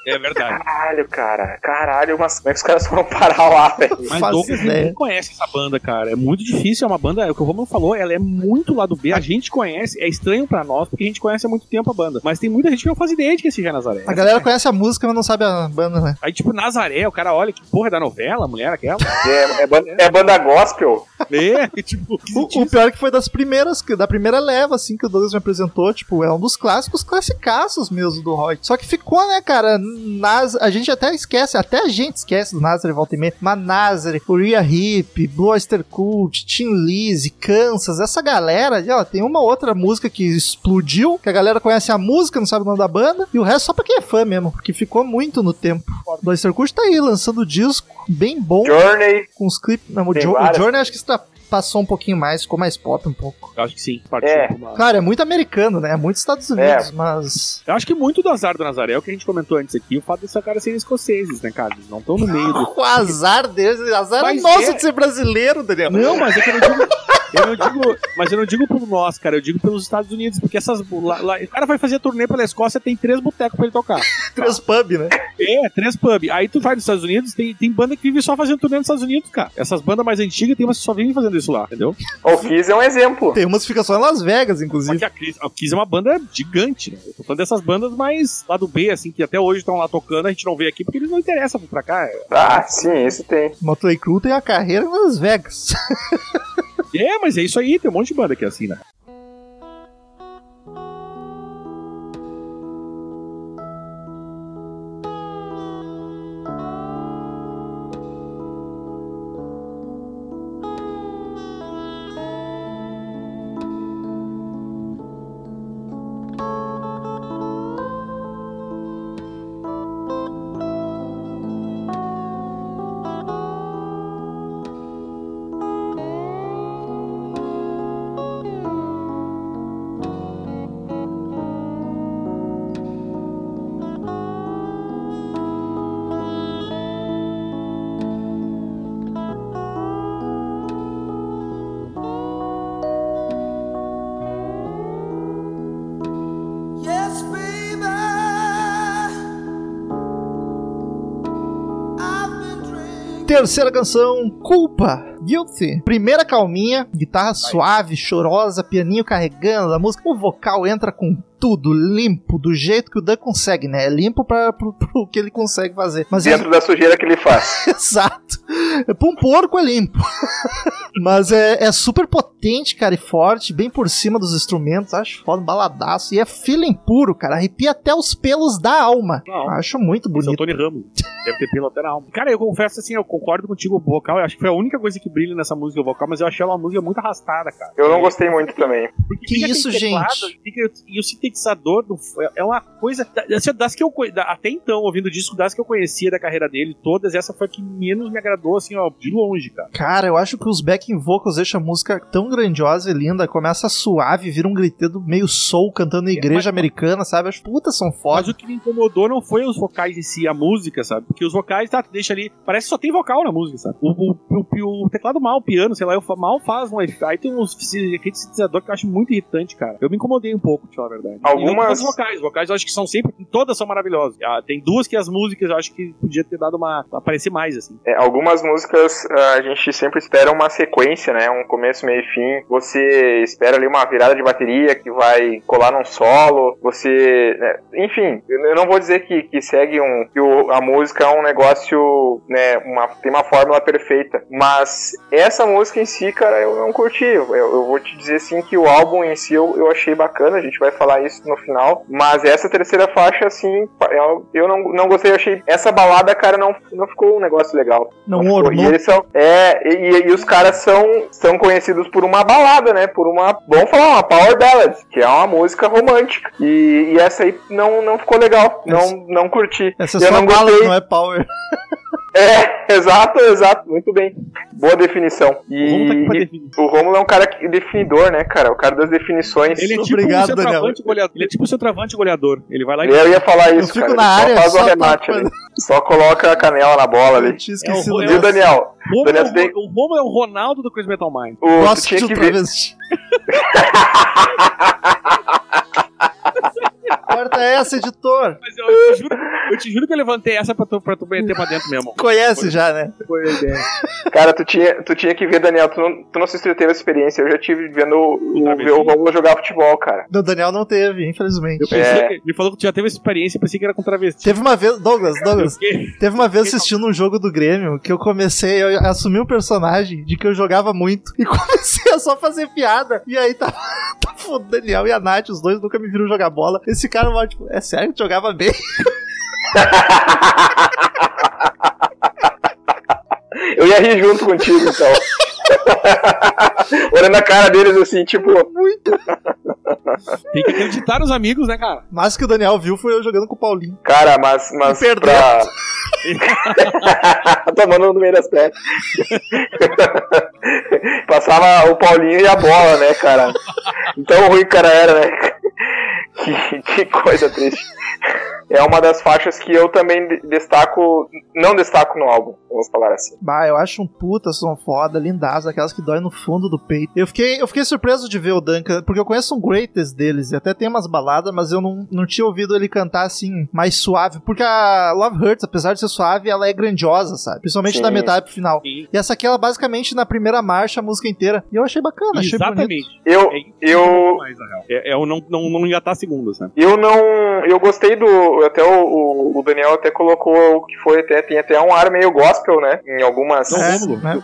É verdade. Caralho, cara. Caralho, mas como é que os caras foram parar lá, velho? Mas Douglas ninguém conhece essa banda, cara. É muito difícil, é uma banda, é o que o Romulo falou, ela é muito lá do B. A gente conhece, é estranho pra nós, porque a gente conhece há muito tempo a banda. Mas tem muita gente que não faz ideia de que esse já é Nazaré. A galera conhece a música, mas não sabe a banda, né? Aí, tipo, Nazaré, o cara olha que porra é da novela, a mulher aquela. É, é banda, é banda gospel. é, tipo, O, o pior é que foi das primeiras, que- da primeira leva, assim, que o Douglas me apresentou, tipo, é um dos clássicos classicaços mesmo do rock. Só que ficou, né, cara, Nas, a gente até esquece, até a gente esquece do Nazareth volta e meia, mas Nazareth, Uriah Heep, Blue Oyster Cult, Tim Lizzy, Kansas, essa galera, ó, tem uma outra música que explodiu, que a galera conhece a música, não sabe o nome da banda, e o resto só pra quem é fã mesmo, porque ficou muito no tempo. Blue Oyster Cult tá aí, lançando disco bem bom, Journey. com os clipes, não, o, Jo- o. Journey acho que está passou um pouquinho mais, ficou mais pop um pouco. eu acho que sim. Partiu É. uma- Claro, é muito americano, né? É muito Estados Unidos, mas. Eu acho que muito do azar do Nazaré é o que a gente comentou antes aqui, o fato desses caras serem escoceses, né, cara? Eles não estão no meio do. O azar deles, o azar é Mas nosso é- de ser brasileiro, Daniel. Não, mas é que eu não digo. Eu não digo, mas eu não digo por nós, cara, eu digo pelos Estados Unidos, porque essas. Lá, lá- o cara vai fazer turnê pela Escócia, tem três botecos pra ele tocar. Três pub, né? É, três pub. Aí tu vai nos Estados Unidos, tem, tem banda que vive só fazendo turnê nos Estados Unidos, cara. Essas bandas mais antigas tem umas que só vivem fazendo isso lá, entendeu? O Kiss é um exemplo. Tem umas que ficam só em Las Vegas, Só inclusive. que a Kiss, a Kiss é uma banda gigante, né? Eu tô falando dessas bandas mais lá do B, assim, que até hoje estão lá tocando, a gente não vê aqui porque eles não interessam pra cá. É, Ah, sim, isso tem. Motley Crue tem a carreira em Las Vegas. É, mas é isso aí, tem um monte de banda que é assim, né? Terceira canção, Culpa, Guilty. Primeira calminha, guitarra suave, chorosa, pianinho carregando a música. O vocal entra com tudo limpo, do jeito que o Dan consegue, né? É limpo para pro, pro que ele consegue fazer. Mas é- Dentro da sujeira que ele faz. Exato. Pra um porco é limpo. Mas é, é super potente, cara, e forte, bem por cima dos instrumentos. Acho foda, um baladaço. E é feeling puro, cara. Arrepia até os pelos da alma. Não. Acho muito Esse é o bonito. Tony Ramos. Deve ter pelo até na alma. Cara, eu confesso assim, eu concordo contigo, o vocal, eu acho que foi a única coisa que brilha nessa música, o vocal, mas eu achei ela uma música muito arrastada, cara. Eu não gostei muito também. Porque Que isso, teclado, gente? fica- e o sintetizador do- é uma coisa. assim, Das que eu até então, ouvindo o disco, das que eu conhecia da carreira dele, todas, essa foi a que menos me agradou, assim, ó, de longe, cara. Cara, eu acho que os backing vocals deixam a música tão grandiosa e linda. Começa suave, vira um griteiro meio soul cantando em igreja mas- americana, sabe? Acho puta, são Mas foda. o que me incomodou não foi os vocais em si, a música, sabe? Porque os vocais, tá, tu deixa ali. Parece que só tem vocal na música, sabe? O, o, o- o teclado mal, o piano, sei lá, eu mal faz um efeito. Aí tem uns efeitos sintetizador que eu acho muito irritante, cara. Eu me incomodei um pouco, pra falar a verdade. Algumas- vocais. Vocais eu acho que são sempre. Todas são maravilhosas. Ah, tem duas que as músicas eu acho que podia ter dado uma. aparecer mais, assim. É, algumas músicas ah, a gente sempre espera uma sequência, né? Um começo, meio e fim. Você espera ali uma virada de bateria que vai colar num solo. Você. né, Enfim, eu não vou dizer que, que segue um. que o- a música é um negócio, né? Uma, tem uma fórmula perfeita. Mas essa música em si, cara, eu não curti. Eu, eu vou te dizer assim que o álbum em si eu, eu achei bacana. A gente vai falar isso no final. Mas essa terceira faixa, assim, eu, eu não, não gostei. Eu achei. Essa balada, cara, não, não ficou um negócio legal. Não ficou. ornou. E eles são. É, e, e os caras são, são conhecidos por uma balada, né? Por uma. Vamos falar, uma Power Ballad, que é uma música romântica. E, e essa aí não, não ficou legal. Não, não curti. Essa é eu só não gostei. não é power. É, exato, exato. Muito bem. Boa definição. E, Vamos tá e definir. o Romulo é um cara que- definidor, né, cara? O cara das definições. Ele é tipo Obrigado, o centroavante goleador. Ele é tipo o centroavante goleador. Ele vai lá e. Eu ia falar Eu isso, fico cara. na Ele área, só faz só o remate ali. Só coloca a canela na bola Eu ali. tinha É esquecido o- Viu, dessa. Daniel? Romulo, Daniel, é o- tem- o Romulo é o Ronaldo do Crazy Metal Mind. O, Gosto tinha de que ver. Corta essa, editor. Mas eu, eu te juro, eu te juro que eu levantei essa pra tu, pra tu meter pra dentro mesmo. Conhece já, né? Foi a ideia. Cara, tu tinha, tu tinha que ver, Daniel. Tu não, tu não sei se tu teve essa experiência. Eu já tive vendo o, ver o Romulo jogar futebol, cara. O Daniel não teve, infelizmente. Eu pensei, É. ele falou que tu já teve essa experiência, eu pensei que era com travesti. Teve uma vez, Douglas, Douglas, teve uma vez assistindo um jogo do Grêmio que eu comecei, eu assumi um personagem de que eu jogava muito e comecei a só fazer piada. E aí tava, tava o Daniel e a Nath, os dois nunca me viram jogar bola. Esse cara, tipo, é sério que jogava bem? Eu ia rir junto contigo, então. Olhando a cara deles assim, tipo, Tem que acreditar nos amigos, né, cara? Mas o que o Daniel viu foi eu jogando com o Paulinho. cara, mas, mas E perdeu. pra. Tomando no meio das pernas. Passava o Paulinho e a bola, né, cara? Então ruim que o cara era, né? Que, que coisa triste. É uma das faixas que eu também de- destaco, não destaco no álbum, vamos falar assim. Bah, eu acho um puta som foda, lindaço, aquelas que dói no fundo do peito. Eu fiquei, eu fiquei surpreso de ver o Duncan, porque eu conheço um greatest deles, e até tem umas baladas, mas eu não, não tinha ouvido ele cantar assim, mais suave, porque a Love Hurts, apesar de ser suave, ela é grandiosa, sabe? Principalmente Sim. da metade pro final. Sim. E essa aqui, ela basicamente na primeira marcha, a música inteira. E eu achei bacana, achei bonito. Exatamente. Eu, É eu, mais. É, é o não, não, não engatar segunda, sabe? Eu não. Eu gostei do. Até o, o- o Daniel até colocou o que foi até. Tem até um ar meio gospel, né? Em algumas. Não, É, Rômulo. né?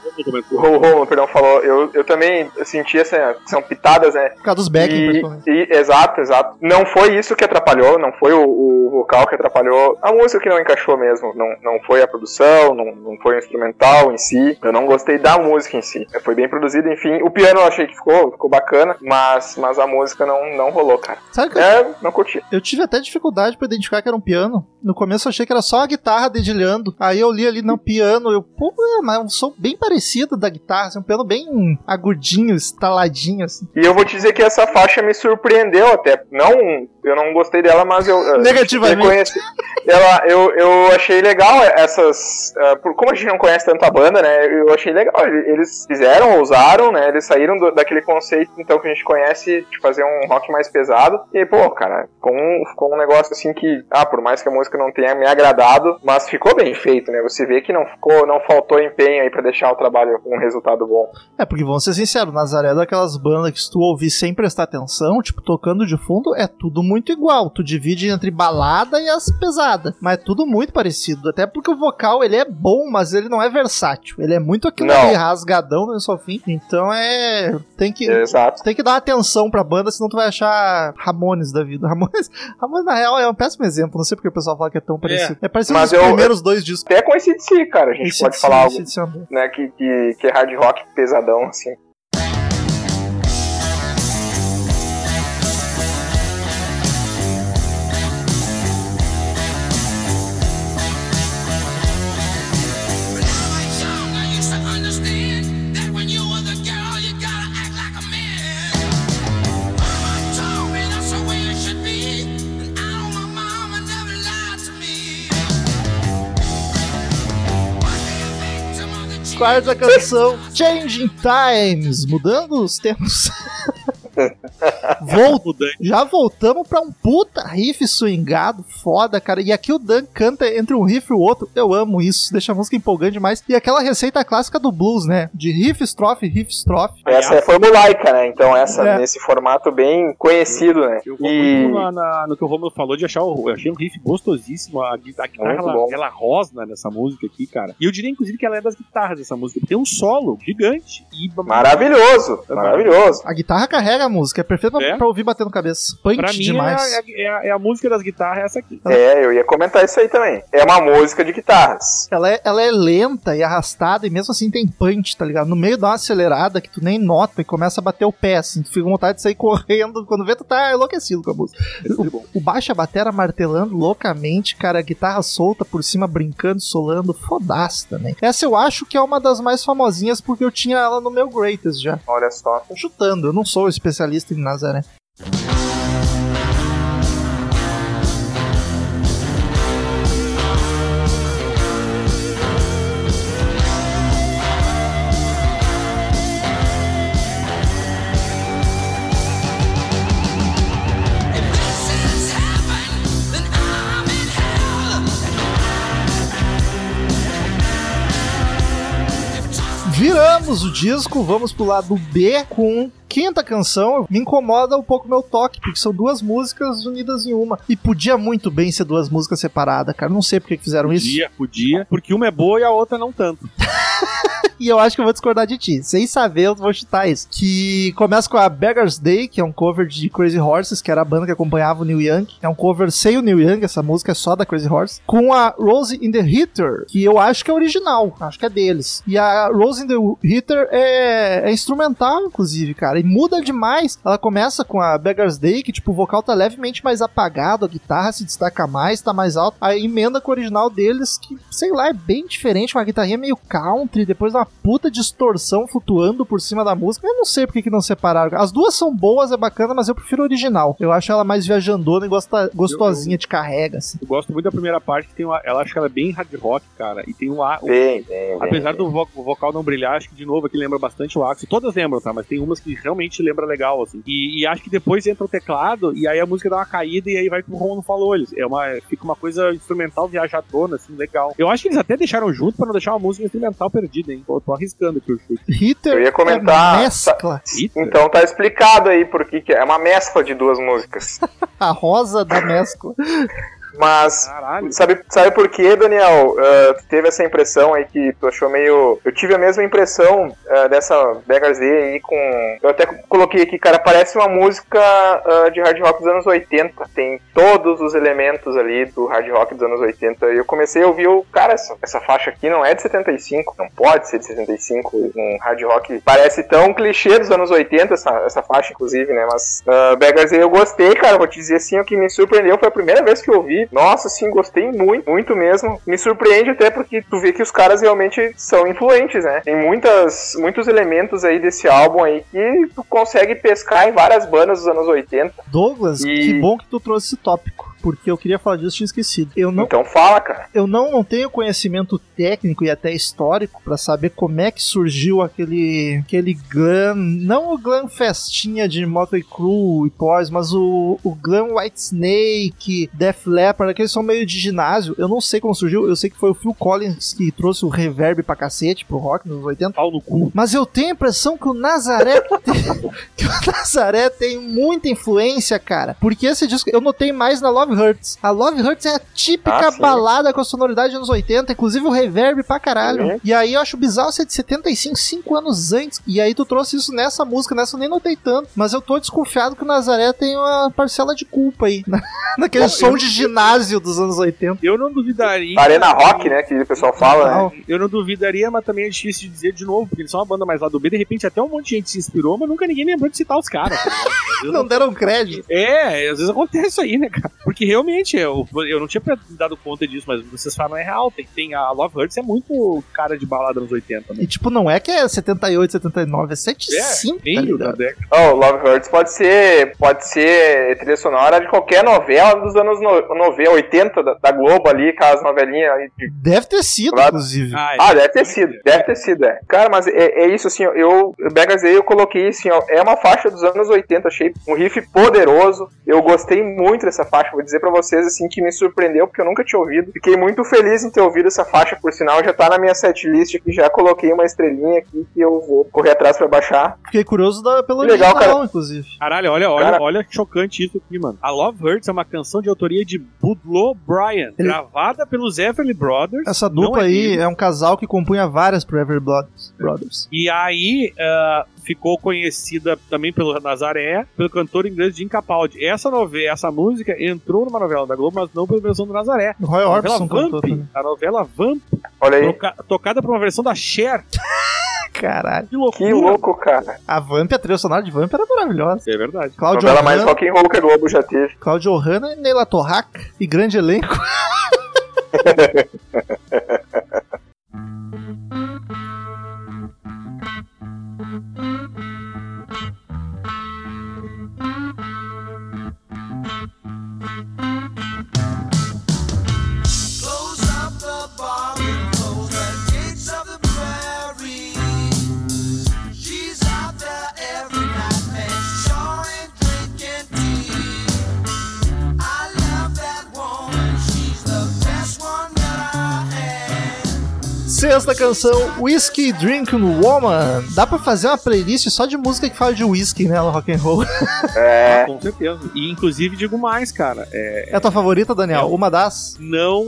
O Romulo, perdão, falou. Eu, eu também senti essa. São pitadas, né? Por causa dos backing, E, principalmente. e- exato, exato. Não foi isso que atrapalhou, não foi o, o vocal que atrapalhou. A música que não encaixou mesmo. Não, não foi a produção, não, não foi o instrumental em si. Eu não gostei da música em si. Foi bem produzida, enfim. O piano eu achei que ficou, ficou bacana, mas, mas a música não, não rolou, cara. Sabe que eu, É, não curti. eu tive até dificuldade pra identificar que era um piano. No começo eu achei que era só a guitarra dedilhando. Aí eu li ali no piano, eu, pô, é, mas um som bem parecido da guitarra, assim, um piano bem agudinho, estaladinho, assim. E eu vou te dizer que essa faixa me surpreendeu até. Não eu não gostei dela, mas eu. Negativamente. reconheci. Ela, eu, eu achei legal essas. eh, por, como a gente não conhece tanto a banda, né? Eu achei legal. Eles fizeram, ousaram, né? Eles saíram do- daquele conceito então que a gente conhece de fazer um rock mais pesado. E pô, cara, ficou um, ficou um negócio assim que, ah, por mais que a música não tenha me agradado, mas ficou bem feito, né? Você vê que não ficou, não faltou empenho aí pra deixar o trabalho com um resultado bom. É, porque vamos ser sinceros, Nazaré é daquelas bandas que se tu ouvir sem prestar atenção, tipo, tocando de fundo, é tudo muito igual. Tu divide entre balada e as pesadas. Mas é tudo muito parecido. Até porque o vocal, ele é bom, mas ele não é versátil. Ele é muito aquilo ali, rasgadão no seu fim. Então é... Tem que... Exato. Tem que dar atenção pra banda, senão tu vai achar Ramones da vida. Ramones, Ramones na real, é um péssimo exemplo. Não sei porque o pessoal fala que é tão parecido. É, parecido Mas nos eu- primeiros dois discos. Até com esse de si, cara, a gente Esse pode de falar algo, si é né, que, que, que é hard rock pesadão, assim. Cheat. Quarta canção, Changing Times, mudando os tempos. Vol- Mudante. já voltamos pra um puta riff swingado, foda, cara. E aqui o Dan canta entre um riff e o outro. Eu amo isso, deixa a música empolgante demais. E aquela receita clássica do blues, né? De riff, estrofe, riff, estrofe. Essa é formulaica, né? Então essa É. nesse formato bem conhecido, né? Eu vou E muito na- na- no que o Romulo falou de achar o. Eu achei um riff gostosíssimo. A, gui- a guitarra Muito ela, ela rosna nessa música aqui, cara. E eu diria, inclusive, que ela é das guitarras dessa música. Tem um solo gigante. E maravilhoso, maravilhoso. A guitarra carrega a música, é perfeito pra, É. pra ouvir batendo cabeça. Punch Pra mim, demais. é, a- é a- é a música das guitarras essa aqui. É, eu ia comentar isso aí também. É uma música de guitarras. Ela é, ela é lenta e arrastada, e mesmo assim tem punch, tá ligado? No meio dá uma acelerada que tu nem nota e começa a bater o pé, assim. Tu fica com vontade de sair correndo. Quando vê, tu tá enlouquecido com a música. É bom. O baixo a batera martelando loucamente, cara, a guitarra solta por cima, brincando, solando, fodaço também. Essa eu acho que é uma das mais famosinhas porque eu tinha ela no meu Greatest já. Olha só. Tô chutando, eu não sou especialista em Nazaré. Viramos o disco, vamos pro lado B com quinta canção. Me incomoda um pouco meu toque, porque são duas músicas unidas em uma. E podia muito bem ser duas músicas separadas, cara. Não sei por que que fizeram isso. Podia, podia. Porque uma é boa e a outra não tanto. E eu acho que eu vou discordar de ti. Sem saber, eu vou chutar isso. Que começa com a Beggar's Day, que é um cover de Crazy Horses, que era a banda que acompanhava o Neil Young. É um cover sem o Neil Young, essa música é só da Crazy Horse. Com a Rose in the Heater, que eu acho que é original, acho que é deles. E a Rose in the Heater é, é instrumental, inclusive, cara. E muda demais. Ela começa com a Beggar's Day, que tipo, o vocal tá levemente mais apagado, a guitarra se destaca mais, tá mais alto. Aí emenda com o original deles, que, sei lá, é bem diferente, uma guitarrinha meio country, depois uma puta distorção flutuando por cima da música. Eu não sei por que que não separaram. As duas são boas, é bacana, mas eu prefiro a original. Eu acho ela mais viajandona e gosta, gostosinha de carrega, assim. Eu gosto muito da primeira parte, que tem uma. Ela acho que ela é bem hard rock, cara. E tem um. a- o- Bem, bem, bem. Apesar do vo- vocal não brilhar, acho que de novo aqui lembra bastante o Axel. Todas lembram, tá? Mas tem umas que realmente lembra legal, assim. E, e acho que depois entra o teclado e aí a música dá uma caída e aí vai como o Romulo falou. Eles, é uma, fica uma coisa instrumental viajadona, assim, legal. Eu acho que eles até deixaram junto pra não deixar uma música instrumental perdida, hein? Tô, tô arriscando aqui o chute. Hitter Eu ia comentar- é mescla. Então tá explicado aí por que que é. É uma mescla de duas músicas. A rosa da mescla. Mas Caralho. Sabe, sabe por quê, Daniel? Ah, tu teve essa impressão aí que tu achou meio. Eu tive a mesma impressão ah, dessa Beggars Day aí com. Eu até coloquei aqui, cara, parece uma música ah, de hard rock dos anos 80. Tem todos os elementos ali do hard rock dos anos 80. E eu comecei a ouvir o. Cara, essa, essa faixa aqui não é de 75. Não pode ser de 75. Um hard rock parece tão clichê dos anos 80, essa, essa faixa, inclusive, né? Mas uh, Beggars Day eu gostei, cara. Vou te dizer assim, o que me surpreendeu foi a primeira vez que eu ouvi Nossa, sim, gostei muito, muito mesmo. Me surpreende até porque tu vê que os caras realmente são influentes, né? Tem muitas, muitos elementos aí desse álbum aí que tu consegue pescar em várias bandas dos anos 80. Douglas, E- que bom que tu trouxe esse tópico. Porque eu queria falar disso e tinha esquecido. Eu não, Então fala, cara. eu não, não tenho conhecimento técnico e até histórico pra saber como é que surgiu aquele aquele glam, não o glam festinha de Motley Crue e Poise, mas o, o glam White Snake, Def Leppard, aqueles são meio de ginásio. Eu não sei como surgiu, eu sei que foi o Phil Collins que trouxe o reverb pra cacete pro rock nos 80. Pau no cu. Mas eu tenho a impressão que o Nazaré tem, que o Nazaré tem muita influência, cara. Porque esse disco eu notei mais na Love Hurts. A Love Hurts é a típica Ah, balada com a sonoridade dos anos 80, inclusive o reverb pra caralho. Uhum. E aí eu acho bizarro ser de 75, 5 anos antes. E aí tu trouxe isso nessa música, nessa eu nem notei tanto. Mas eu tô desconfiado que o Nazaré tem uma parcela de culpa aí. na- Naquele Eu- som eu- de ginásio dos anos 80. Eu não duvidaria. Arena Rock, né? Que o pessoal fala, né? Eu não duvidaria, mas também é difícil de dizer de novo, porque eles são uma banda mais lá do B. De repente, até um monte de gente se inspirou, mas nunca ninguém lembrou de citar os caras. Não deram crédito. É, às vezes acontece isso aí, né, cara? Porque realmente, eu, eu não tinha me dado conta disso, mas vocês falam é real. Tem, tem a Love Hurts é muito cara de balada nos 80, né? E tipo, não é que é 78, 79, é 75, tá meio da década. Oh, Love Hurts pode ser, pode ser trilha sonora de qualquer novela dos anos no, 90, 80 da, da Globo ali, aquelas novelinhas aí de Deve ter sido, Claro. inclusive. Ah, Ah, deve ter sido, deve ter sido, é. Cara, mas é, é isso, assim, eu, Beggars Day, eu coloquei, assim, ó, é uma faixa dos anos 80, achei um riff poderoso, eu gostei muito dessa faixa, vou dizer pra vocês, assim, que me surpreendeu, porque eu nunca tinha ouvido, fiquei muito feliz em ter ouvido essa faixa, por sinal, já tá na minha setlist aqui, já coloquei uma estrelinha aqui, que eu vou correr atrás pra baixar. Fiquei curioso da, pelo Que legal, original, cara. inclusive. Caralho, olha, olha, Cara- olha chocante isso aqui, mano. A Love Hurts é uma canção de autoria de Budlow Bryan, Ele- gravada pelos Everly Brothers. Essa dupla é aí dele. é um casal que compunha várias pro Ever Brothers. Brothers. E aí ah, ficou conhecida também pelo Nazaré, pelo cantor inglês Jim Capaldi. Essa novela, essa música entrou numa novela da Globo, mas não pela versão do Nazaré. Roy A novela Orbison Vamp, a novela Vamp, Olha aí, toca- tocada por uma versão da Cher. Caralho. Que loucura. que louco, cara. A Vamp, a trilha sonora de Vamp era maravilhosa. É verdade. Claudio Novela mais rock and roll que a Globo já teve. Claudio Hanna, Neila Torraca e grande elenco. Sexta canção, Whiskey Drinking Woman. Dá pra fazer uma playlist só de música que fala de whisky, né, no rock and roll. É, Com certeza. E inclusive digo mais, cara. É, É a tua favorita, Daniel? É. Uma das? não.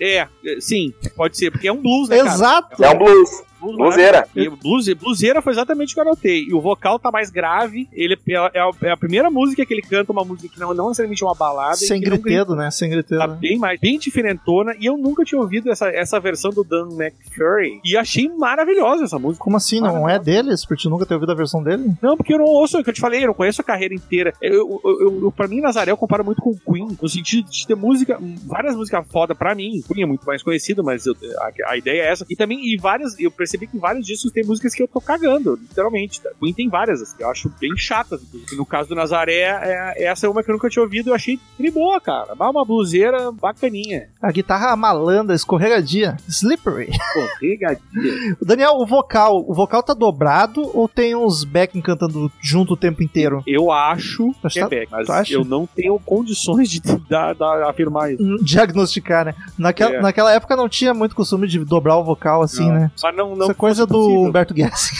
É, sim, pode ser, porque é um blues, né, cara? Exato. é um blues. Blues Bluseira. E blues, bluseira foi exatamente o que eu anotei. E o vocal tá mais grave. Ele é a, é a- é a primeira música que ele canta, uma música que não, não necessariamente é uma balada. Sem gritedo, né? Sem gritedo. Tá bem mais, bem diferentona. E eu nunca tinha ouvido essa, essa versão do Dan McFurry. E achei maravilhosa essa música. Como assim? Não é deles? Por te nunca ter ouvido a versão dele? Não, porque eu não ouço, é o que eu te falei, eu não conheço a carreira inteira. Eu, eu, eu, eu- pra mim, Nazaré, eu comparo muito com o Queen, no sentido de ter música, várias músicas foda pra mim. Queen é muito mais conhecido, mas eu- a, a ideia é essa. E também, e várias, eu percebi que em vários discos tem músicas que eu tô cagando, literalmente. Tá? Queen tem várias, assim, eu acho bem chatas. No caso do Nazaré, é, essa é uma que eu nunca tinha ouvido, eu achei tri boa, cara. Uma bluseira bacaninha. A guitarra malandra, escorregadia, slippery. Regadinha. Daniel, o vocal, o vocal tá dobrado ou tem uns backing cantando junto o tempo inteiro? Eu acho que é tá- back, mas eu não tenho condições de dar, dar- afirmar isso. Diagnosticar, né? Naquela, É. naquela época não tinha muito costume de dobrar o vocal assim, Não. né? Mas não, não Isso é coisa do possível. Humberto Guess.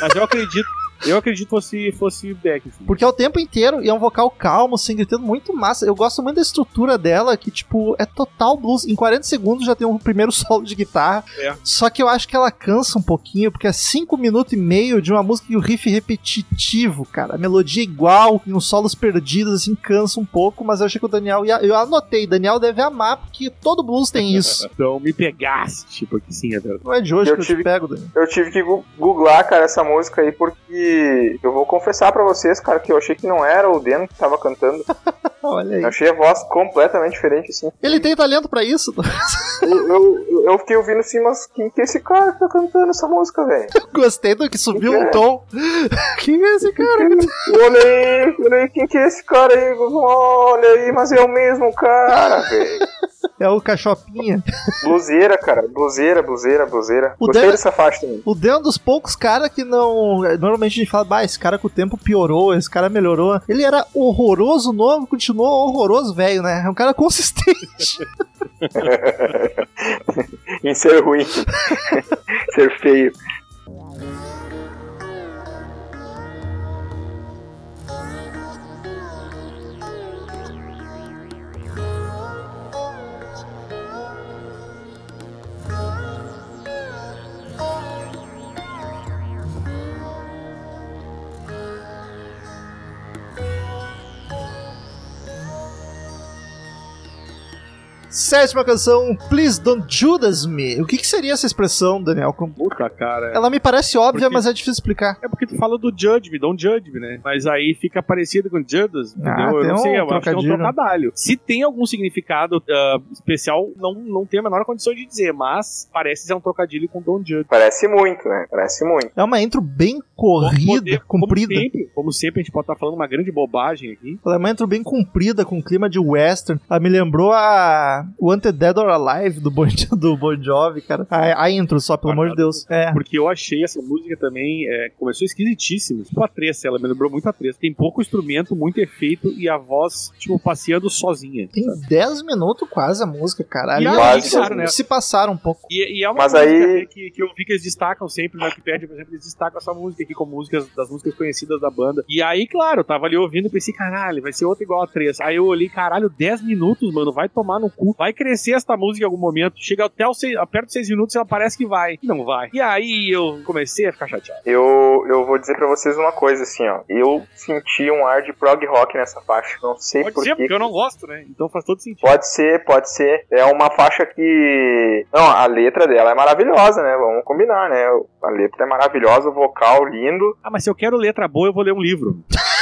Mas eu acredito, eu acredito que fosse, fosse back. assim. Porque é o tempo inteiro e é um vocal calmo, sem gritando, muito massa. Eu gosto muito da estrutura dela, que, tipo, é total blues. Em 40 segundos já tem um primeiro solo de guitarra. É. Só que eu acho que ela cansa um pouquinho, porque é 5 minutos e meio de uma música e o riff repetitivo, cara. A melodia é igual, e uns solos perdidos, assim, cansa um pouco, mas eu achei que o Daniel ia. Eu anotei, Daniel deve amar, porque todo blues tem isso. Então me pegaste, porque sim, é verdade. Não é de hoje Eu que eu tive- te pego, Daniel. Eu tive que googlar, cara, essa música aí, porque que. Eu vou confessar pra vocês, cara, que eu achei que não era o Deno que tava cantando. Olha aí. Eu achei a voz completamente diferente, assim. Ele tem talento pra isso? Eu, eu, eu fiquei ouvindo assim, mas quem que é esse cara que tá cantando essa música, velho? Gostei do que subiu um tom. Quem é esse cara? Olha aí, olha aí, quem que é esse cara aí? Olha aí, mas é o mesmo cara, velho. É o Cachopinha. Bluseira, cara. Bluseira, bluseira, bluseira. O Gostei dessa faixa também. O Dan é um dos poucos caras que não. Normalmente a gente fala, bah, esse cara com o tempo piorou, esse cara melhorou. Ele era horroroso novo, continuou horroroso velho, né? É um cara consistente. em ser ruim. ser feio. Sétima canção, Please Don't Judas Me. O que, que seria essa expressão, Daniel? Com- Puta, cara. Ela me parece óbvia, Porque- mas é difícil explicar. É porque tu fala do Judge Me, don't judge me, né? Mas aí fica parecido com Judas, entendeu? Ah, eu tem não um sei, eu acho que é um trocadilho. Se tem algum significado ah, especial, não, não tenho a menor condição de dizer, mas parece ser um trocadilho com don't judge. Parece muito, né? Parece muito. É uma intro bem corrida, Poder- comprida. Como sempre, como sempre, a gente pode estar falando uma grande bobagem aqui. Ela é uma intro bem comprida, com clima de western. Ela me lembrou a Wanted Dead or Alive do Bon, do bon Jovi, cara. A, a intro só, pelo amor de Deus. É. Porque eu achei essa música também, é, começou esquisitíssima. Tipo a Tressa, ela me lembrou muito a Tressa. Tem pouco instrumento, muito efeito e a voz, tipo, passeando sozinha. Tem 10 minutos quase a música, cara. Ali E aí, né? se passaram um pouco. E, e é uma Mas música aí- que, que eu vi que eles destacam sempre na Wikipedia, por exemplo, eles destacam essa música aqui como músicas das músicas conhecidas da banda. E aí, claro, eu tava ali ouvindo e pensei, caralho, vai ser outra igual a 3. Aí eu olhei, caralho, 10 minutos, mano, vai tomar no cu. Vai crescer esta música em algum momento. Chega até os seis, perto dos 6 minutos ela parece que vai. E não vai. E aí eu comecei a ficar chateado. Eu, eu vou dizer pra vocês uma coisa, assim, ó. Eu senti um ar de prog rock nessa faixa. Não sei Pode por ser, porque eu não gosto, né? Então faz todo sentido. Pode ser, pode ser. É uma faixa que. Não, a letra dela é maravilhosa, né? Vamos combinar, né? A letra é maravilhosa, o vocal lindo. Ah, mas se eu quero letra boa, eu vou ler um livro.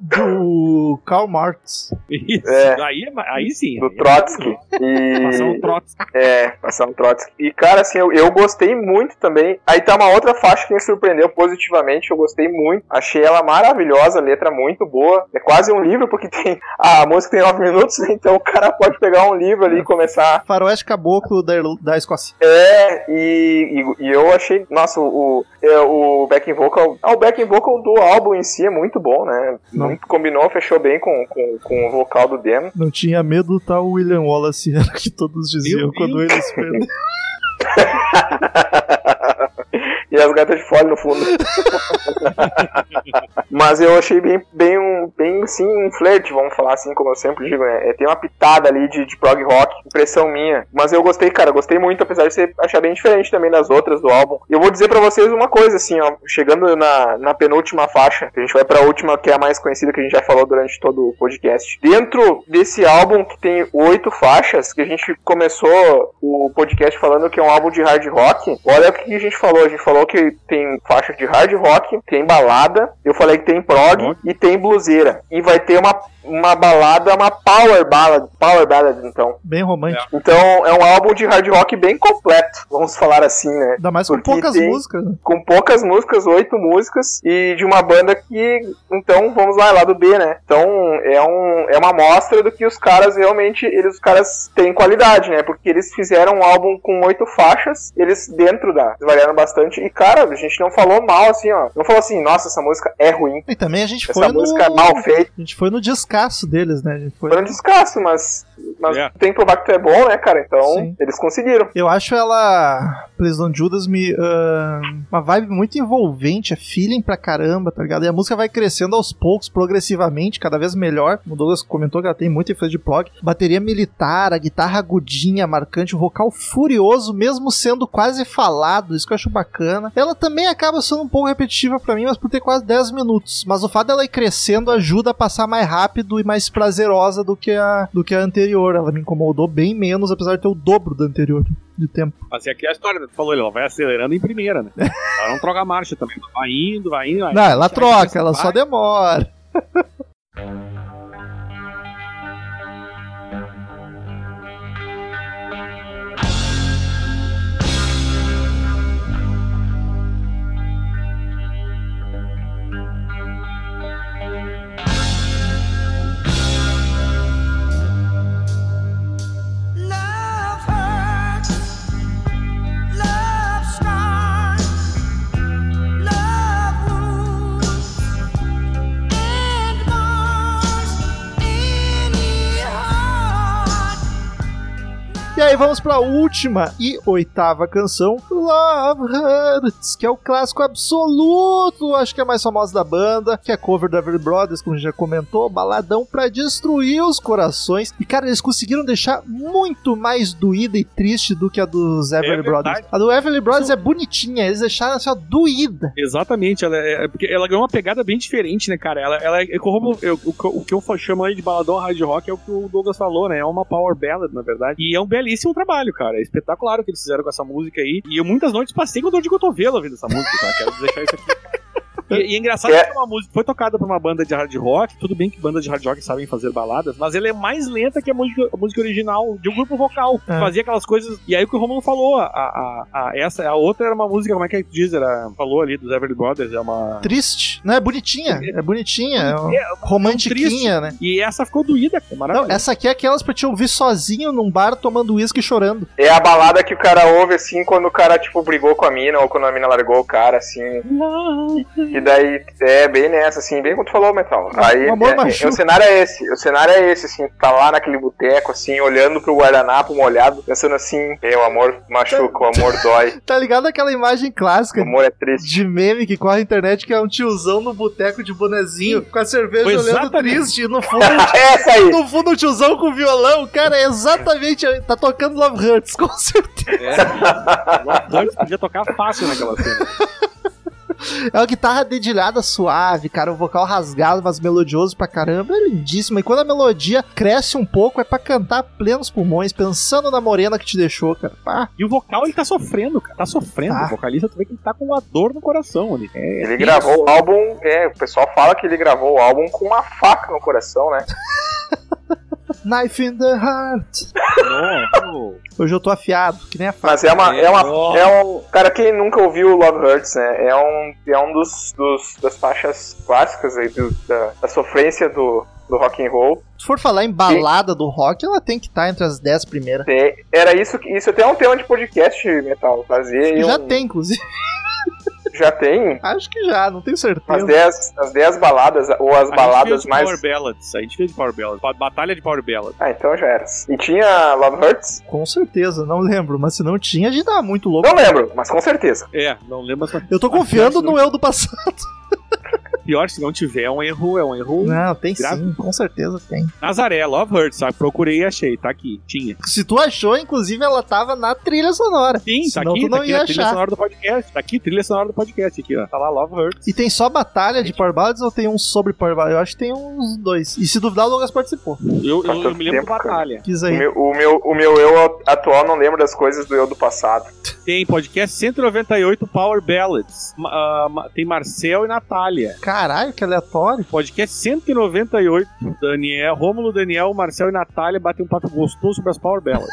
Do Karl Marx. Isso. É. Aí, é aí sim. Do aí é Trotsky. Passar um E. Trotsky. É, passar um Trotsky. E, cara, assim, eu, eu gostei muito também. Aí tá uma outra faixa que me surpreendeu positivamente. Eu gostei muito. Achei ela maravilhosa, a letra muito boa. É quase um livro, porque tem. A música tem nove minutos, então o cara pode pegar um livro ali e começar Faroeste Caboclo da, da Escócia. É, e, e, e eu achei, nossa, o, o, é, o backing vocal, ah, o backing vocal do álbum em si é muito bom, né? Não. Combinou, fechou bem com, com, com o vocal do demo. Não tinha medo, tá o William Wallace, era o que todos diziam Meu quando Deus. eles perderam. e as gatas de fole no fundo. Mas eu achei bem, bem, um, bem assim, um flerte, vamos falar assim, como eu sempre digo, né? É, tem uma pitada ali de, de prog rock, impressão minha. Mas eu gostei, cara, gostei muito, apesar de você achar bem diferente também das outras do álbum. E eu vou dizer pra vocês uma coisa, assim, ó, chegando na, na penúltima faixa, que a gente vai pra última, que é a mais conhecida que a gente já falou durante todo o podcast. Dentro desse álbum, que tem oito faixas, que a gente começou o podcast falando que é um álbum de hard rock, olha o que a gente falou. A gente falou que tem faixa de hard rock, tem balada, eu falei que tem prog Rock. e tem bluseira. E vai ter uma, uma balada, uma power ballad, power ballad, então. Bem romântico. Então é um álbum de hard rock bem completo, vamos falar assim, né? Ainda mais com Porque poucas tem- músicas. né? com poucas músicas, oito músicas, e de uma banda que, então, vamos lá, lado B, né? Então, é, um, é uma amostra do que os caras realmente, eles, os caras têm qualidade, né? Porque eles fizeram um álbum com oito faixas, eles dentro da, variaram bastante, e cara, a gente não falou mal, assim, ó, não falou assim, nossa, essa música é ruim, E também a gente essa foi música é no... mal feita, A gente foi no descasso deles, né? A gente foi... foi um descasso, mas, mas É. tem que provar que tu é bom, né, cara? Então, Sim. eles conseguiram. Eu acho ela, Please Don't Judas, me, ah, uma vibe muito envolvente, é feeling pra caramba, tá ligado? E a música vai crescendo aos poucos, progressivamente, cada vez melhor. O Douglas comentou que ela tem muita influência de prog. Bateria militar, a guitarra agudinha, marcante, o vocal furioso, mesmo sendo quase falado, isso que eu acho bacana. Ela também acaba sendo um pouco repetitiva pra mim, mas por ter quase 10 minutos. Mas o fato dela ir crescendo ajuda a passar mais rápido e mais prazerosa do que a, do que a anterior. Anterior. Ela me incomodou bem menos, apesar de ter o dobro da anterior de tempo. Assim, aqui é a história, tu falou, ela vai acelerando em primeira, né? Ela não troca a marcha também. Vai indo, vai indo. vai Não, indo, ela vai, troca, ela só demora. aí vamos pra última e oitava canção, Love Hurts, que é o clássico absoluto, acho que é a mais famosa da banda, que é cover do Everly Brothers, como a gente já comentou, baladão pra destruir os corações. E cara, eles conseguiram deixar muito mais doída e triste do que a dos Everly verdade. Brothers. A do Everly Brothers é bonitinha, eles deixaram assim, ó, doída. Exatamente, ela, é, é porque ela ganhou uma pegada bem diferente, né, cara? Ela, ela é como eu- o, que eu- o que eu chamo aí de baladão hard rock é o que o Douglas falou, né? É uma power ballad, na verdade. E é um belíssimo trabalho, cara. É espetacular o que eles fizeram com essa música aí. E eu muitas noites passei com dor de cotovelo ouvindo essa música, tá? Quero deixar isso aqui. E, e é engraçado É. que é uma música foi tocada por uma banda de hard rock. Tudo bem que bandas de hard rock sabem fazer baladas, mas ela é mais lenta que a música, a música original de um grupo vocal. que É. Fazia aquelas coisas. E aí o que o Romulo falou, a, a, a- essa, a outra era uma música, como é que tu diz? Era, falou ali dos Everly Brothers, é uma. Triste, não é bonitinha, é bonitinha, é uma É, romantiquinha, né? E essa ficou doída, é Não, maravilhoso. essa aqui é aquelas pra te ouvir sozinho num bar tomando uísque e chorando. É a balada que o cara ouve, assim, quando o cara, tipo, brigou com a mina, ou quando a mina largou o cara, assim. E daí, é bem nessa, assim, bem como tu falou, Metal. Aí, o amor é, é, machuca. o cenário é esse, o cenário é esse, assim, tá lá naquele boteco, assim, olhando pro guardanapo molhado, pensando assim, é, o amor machuca, o amor dói, Tá ligado aquela imagem o clássica amor é triste. de meme que corre na internet que é um tiozão no boteco de bonezinho com a cerveja Foi olhando exatamente. triste e no fundo, Essa aí! no fundo um tiozão com violão, cara, é exatamente, tá tocando Love Hurts, com certeza. É. Love Hurts podia tocar fácil naquela cena. É uma guitarra dedilhada suave, cara, o vocal rasgado, mas melodioso pra caramba, é lindíssimo. E quando a melodia cresce um pouco, é pra cantar plenos pulmões, pensando na morena que te deixou, cara. Pá. E o vocal, ele tá sofrendo, cara. Tá sofrendo. Tá. O vocalista, tu vê que ele tá com uma dor no coração ali. É, Ele gravou o álbum, é, o pessoal fala que ele gravou o álbum com uma faca no coração, né? Knife in the heart. Não, Hoje eu tô afiado, que nem a faca. Mas é uma, É, é uma, ó. é um, cara, quem nunca ouviu Love Hurts, né, é um, é um dos, dos das faixas clássicas aí do- da, da sofrência do, do rock and roll. Se for falar em balada do rock, ela tem que estar entre as 10 primeiras. É, era isso, que- isso até é um tema de podcast, Metal, fazer Já um- tem, inclusive. Já tem Acho que já, não tenho as certeza. 10 as 10 baladas, ou as A baladas mais... Power Ballads. A gente fez de Power Ballads. Batalha de Power Ballads. Ah, então já era. E tinha Love Hurts? Com certeza, não lembro. Mas se não tinha, a gente tava muito louco. Não lembro, mas com certeza. É, não lembro. Mas Eu tô confiando no eu do passado. pior, se não tiver, é um erro. É um erro. Não, tem Grave. sim, com certeza tem. Nazaré, Love Hurts, sabe? Procurei e achei. Tá aqui. Tinha. Se tu achou, inclusive, ela tava na trilha sonora. Sim, tá Senão aqui. tu não tá aqui ia a trilha achar. sonora do podcast. Tá aqui, trilha sonora do podcast. Aqui, ó. Tá lá, Love Hurts. E tem só batalha de Power Ballads ou tem um sobre Power Ballads? Eu acho que tem uns dois. E se duvidar, o Lucas participou. Eu, eu, eu me lembro tempo, de. Batalha. Quis O aí. meu, o, meu, o meu eu atual não lembra das coisas do eu do passado. Tem podcast 198 Power Ballads. Ma- tem Marcel e Natália. Caralho, que aleatório. Podcast 198. Daniel, Rômulo, Daniel, Marcel e Natália batem um papo gostoso sobre as Power Ballads.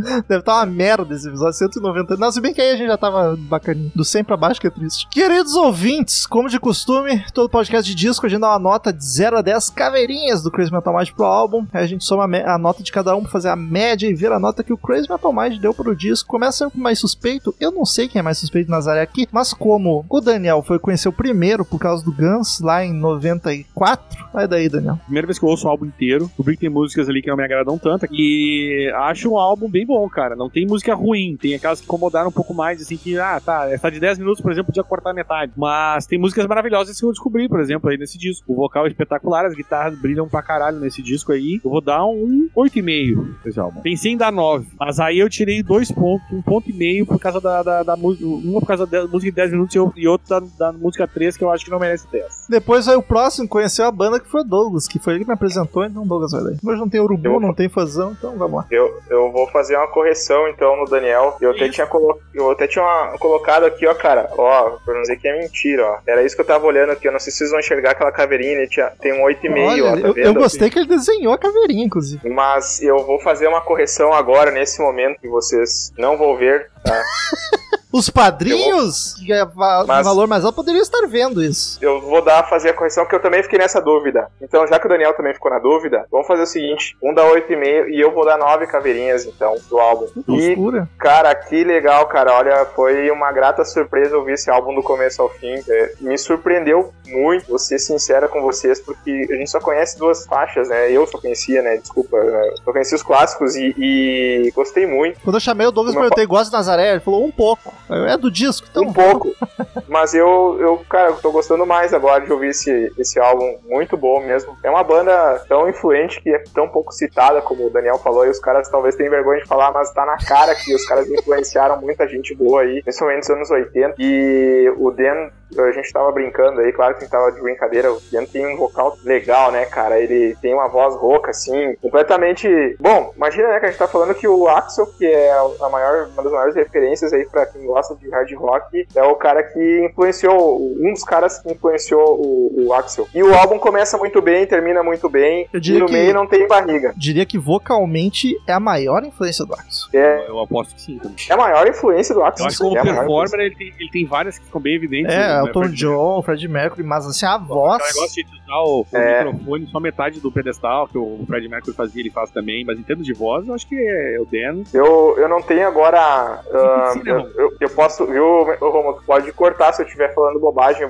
Deve estar uma merda esse episódio, 190. Não, se bem que aí a gente já tava bacaninho. Do 100 pra baixo que é triste. Queridos ouvintes, como de costume, todo podcast de disco a gente dá uma nota de 0 a 10 caveirinhas do Crazy Metal Mind pro álbum. Aí a gente soma a, a nota de cada um pra fazer a média e ver a nota que o Crazy Metal Mind deu pro disco. Começa com o mais suspeito. Eu não sei quem é mais suspeito Nazaré aqui, mas como o Daniel foi conhecer o primeiro por causa do Guns lá em 94, vai daí, Daniel. Primeira vez que eu ouço o álbum inteiro. Descobri que tem músicas ali que não me agradam tanto. E acho um álbum bem bom, cara. Não tem música ruim. Tem aquelas que incomodaram um pouco mais, assim, que, ah, tá, essa de 10 minutos, por exemplo, podia cortar metade. Mas tem músicas maravilhosas que eu descobri, por exemplo, aí nesse disco. O vocal é espetacular, as guitarras brilham pra caralho nesse disco aí. Eu vou dar um 8,5 pra esse álbum. Pensei em dar 9, mas aí eu tirei dois pontos, um ponto e meio por causa da, da, da música. Uma por causa da música de 10 minutos e o- outro da, da música 3, que eu acho que não merece 10. Depois aí o próximo conheceu a banda que foi o Douglas, que foi ele que me apresentou, então Douglas vai daí. Hoje não tem urubu, Eu- não tem fazão, então vamos lá. Eu, eu vou fazer uma correção então no Daniel. Eu até, Isso. tinha colo... eu até tinha uma- colocado aqui, ó, cara. Ó, pra não dizer que é mentira, ó. Era isso que eu tava olhando aqui. Eu não sei se vocês vão enxergar aquela caveirinha. Ele tinha... Tem um 8,5, Olha, ó, tá eu, vendo? eu gostei que ele desenhou a caveirinha, inclusive. Mas eu vou fazer uma correção agora, nesse momento, que vocês não vão ver, tá? Os padrinhos, que é va- Mas- valor mais alto, poderiam estar vendo isso. Eu vou dar, fazer a correção, porque eu também fiquei nessa dúvida. Então, já que o Daniel também ficou na dúvida, vamos fazer o seguinte: um dá 8,5 e eu vou dar 9 caveirinhas, então, do álbum. Que E loucura. Cara, que legal, cara. Olha, foi uma grata surpresa ouvir esse álbum do começo ao fim. É, me surpreendeu muito, vou ser sincera com vocês, porque a gente só conhece duas faixas, né? Eu só conhecia, né? Desculpa, né? só conhecia os clássicos e, e gostei muito. Quando eu chamei o Douglas, Uma perguntei, gosta de Nazaré? Ele falou, um pouco. É do disco, então. um pouco. Mas eu, eu, cara, eu tô gostando mais agora de ouvir esse, esse álbum. Muito bom mesmo. É uma banda tão influente que é tão pouco citada, como o Daniel falou, e os caras talvez tenham vergonha de falar, mas tá na cara que os caras influenciaram muita gente boa aí, principalmente nos anos 80. E o Dan, a gente tava brincando aí, claro que a gente tava de brincadeira, o Dan tem um vocal legal, né, cara? Ele tem uma voz rouca, assim, completamente. Bom, imagina, né, que a gente tá falando que o Axel, que é a maior, uma das maiores referências aí pra quem gosta de hard rock, é o cara que influenciou, um dos caras que influenciou o, o Axel. E o álbum começa muito bem, termina muito bem, Eu e diria no que- meio não tem barriga. Diria que vocalmente é a maior influência do Axel. É, Eu aposto que sim também. é a maior influência do Axel. Eu acho que como é performer ele tem, ele tem várias que ficam bem evidentes. É, né? Elton John, Fred Mercury, mas assim, a voz. Aquele negócio de usar o, o É. microfone só metade do pedestal que o Fred Mercury fazia, ele faz também, mas em termos de voz, eu acho que é o Dan. Eu, eu não tenho agora. ah, Sim, né, eu, eu, eu posso. Viu, Romulo, tu pode cortar se eu estiver falando bobagem,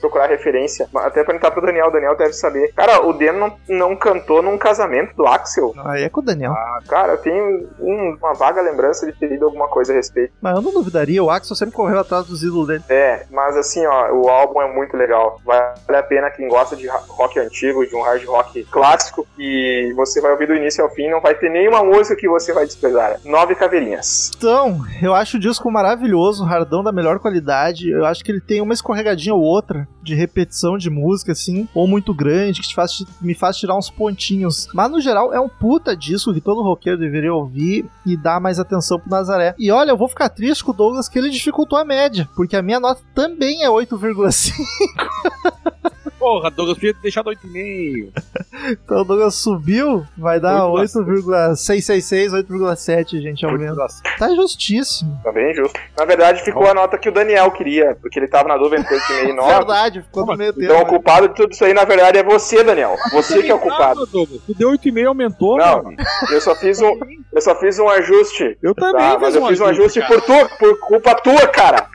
procurar referência. Até perguntar pro Daniel, o Daniel deve saber. Cara, o Dan não, não cantou num casamento do Axel. Aí é com o Daniel. Cara, eu tenho um- uma vaga lembrança de ter lido alguma coisa a respeito. Mas eu não duvidaria, o Axel sempre correu atrás dos ídolos dele. É, mas assim, ó, o álbum é muito legal. Vale a pena quem gosta de rock antigo, de um hard rock clássico, e você vai ouvir do início ao fim, não vai ter nenhuma música que você vai desprezar. Nove caveirinhas. Então, eu acho o disco maravilhoso, hardão da melhor qualidade. Eu acho que ele tem uma escorregadinha ou outra de repetição de música, assim, ou muito grande, que te faz, me faz tirar uns pontinhos. Mas no geral, é um puta disco que todo roqueiro deveria ouvir e dar mais atenção pro Nazaré. E olha, eu vou ficar triste com o Douglas que ele dificultou a média, porque a minha nota também é 8,5. Porra, Douglas podia ter deixado 8,5. Então o Douglas subiu, vai dar 8,666, 8,7, gente, aumenta. Tá justíssimo. Tá bem justo. Na verdade, ficou a nota que o Daniel queria, porque ele tava na dúvida entre 8,5 e 9. Verdade, ficou no meio Então o tempo. culpado de tudo isso aí, na verdade, é você, Daniel. Você que é o culpado. Ah, Douglas, tu deu 8,5 aumentou, Não, mano. eu só fiz um, eu só fiz um ajuste. Eu também Tá, mas fiz eu fiz um ajuste cara. por tu, por culpa tua, cara.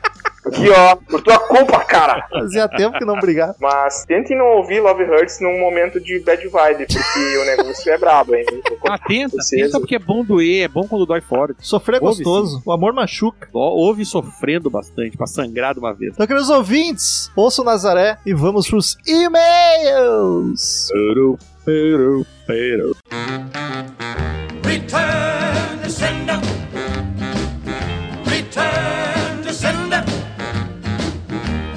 Aqui, ó, por tua culpa, cara. Fazia tempo que não brigava. Mas tentem não ouvir Love Hurts num momento de bad vibe, porque o negócio é brabo, hein? Ah, tenta, Vocês- tenta porque é bom doer, é bom quando dói forte. Sofrer é gostoso, o amor machuca. Ó, Ouve sofrendo bastante, pra sangrar de uma vez. Então, queridos ouvintes, ouçam Nazaré e vamos pros e-mails. Pero, pero, pero. Return to sender.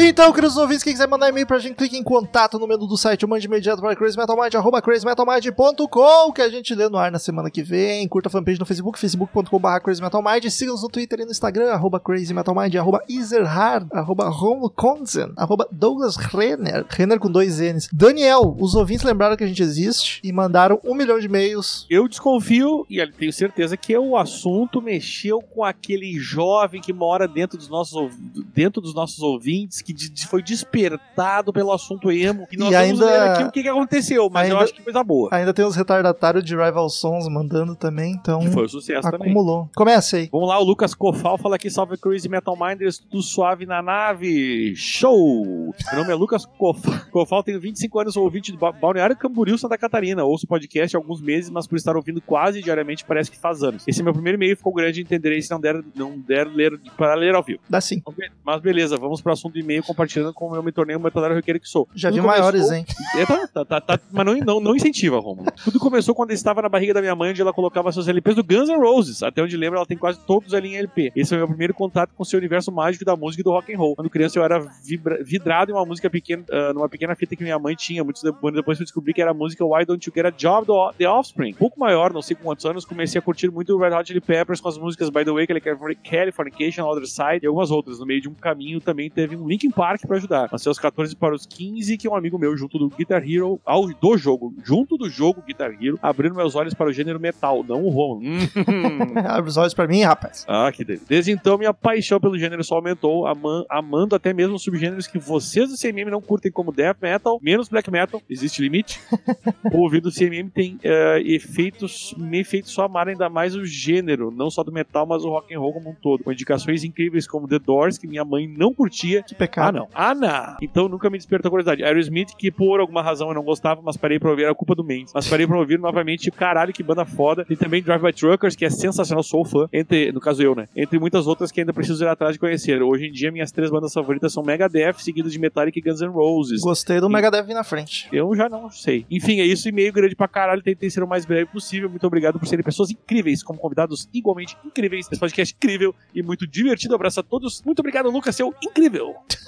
Então, queridos ouvintes, quem quiser mandar e-mail pra gente, clique em contato no menu do site mande para crazymetalmind, arroba crazymetalmind.com, que a gente lê no ar na semana que vem. Curta a fanpage no Facebook, facebook.com.br crazymetalmind. Siga-nos no Twitter e no Instagram, arroba crazymetalmind, arroba Iserhard, arroba Romulo Konzen, arroba Douglas Renner, Renner com dois N's. Daniel, os ouvintes lembraram que a gente existe e mandaram um milhão de e-mails. Eu desconfio, e tenho certeza que o assunto mexeu com aquele jovem que mora dentro dos nossos, dentro dos nossos ouvintes, que de- foi despertado pelo assunto emo. E nós E vamos ainda- ler aqui o que, que aconteceu, mas eu ainda- acho que coisa boa. Ainda tem os retardatários de Rival Sons mandando também, então Que foi um sucesso também. acumulou. Comece aí. Vamos lá, o Lucas Cofal fala aqui, salve Crazy Metal Minders, tudo suave na nave, show! Meu nome é Lucas Cofal, Cofal tenho 25 anos, sou ouvinte do Ba- Balneário Camboriú, Santa Catarina, ouço o podcast há alguns meses, mas por estar ouvindo quase diariamente parece que faz anos. Esse meu primeiro e-mail ficou grande, entenderei se não der, não der ler, para ler ao vivo. Dá sim. Mas beleza, vamos pro assunto do e-mail, compartilhando como eu me tornei um metadário roqueiro que sou. Já Tudo vi maiores, hein? é, tá, tá, tá, tá, mas não, não, não incentiva, Romulo. Tudo começou quando eu estava na barriga da minha mãe, onde ela colocava seus LPs do Guns N' Roses. Até onde lembro, ela tem quase todos ali em LP. Esse foi o meu primeiro contato com o seu universo mágico da música e do rock and roll. Quando criança, eu era vibra- vidrado em uma música pequena, ah, numa pequena fita que minha mãe tinha. Muitos anos depois eu descobri que era a música Why Don't You Get a Job do The Offspring. Um pouco maior, não sei com quantos anos, comecei a curtir muito o Red Hot Chili Peppers com as músicas By the Way, Californication, Other Side e algumas outras. No meio de um caminho também teve um Linkin Park pra ajudar. Nasceu aos 14 para os 15, que um amigo meu, junto do Guitar Hero, ao, do jogo, junto do jogo Guitar Hero, abrindo meus olhos para o gênero metal, não o Romulo. Hum. Abre os olhos pra mim, rapaz. Ah, que delícia. Desde então, minha paixão pelo gênero só aumentou, ama- amando até mesmo subgêneros que vocês do CMM não curtem, como Death Metal, menos Black Metal, existe limite. o ouvido do CMM tem eh, efeitos, me efeitos só amar ainda mais o gênero, não só do metal, mas o rock and roll como um todo. Com indicações incríveis como The Doors, que minha mãe não curtia. Que Ah, pecado. não. Ah, não. Então nunca me despertou curiosidade. Aerosmith, que por alguma razão eu não gostava, mas parei pra ouvir, era culpa do Mendes. Mas parei pra ouvir novamente, caralho, que banda foda. Tem também Drive by Truckers, que é sensacional, sou fã. Entre, no caso eu, né? Entre muitas outras que ainda preciso ir atrás de conhecer. Hoje em dia, minhas três bandas favoritas são Megadeth, seguidas de Metallica e Guns N' Roses. Gostei do Megadeth vir na frente. Eu já não sei. Enfim, é isso. E-mail grande pra caralho. Tentei ser o mais breve possível. Muito obrigado por serem pessoas incríveis, como convidados igualmente incríveis. Esse podcast é incrível e muito divertido. Abraço a todos. Muito obrigado, Lucas, seu incrível.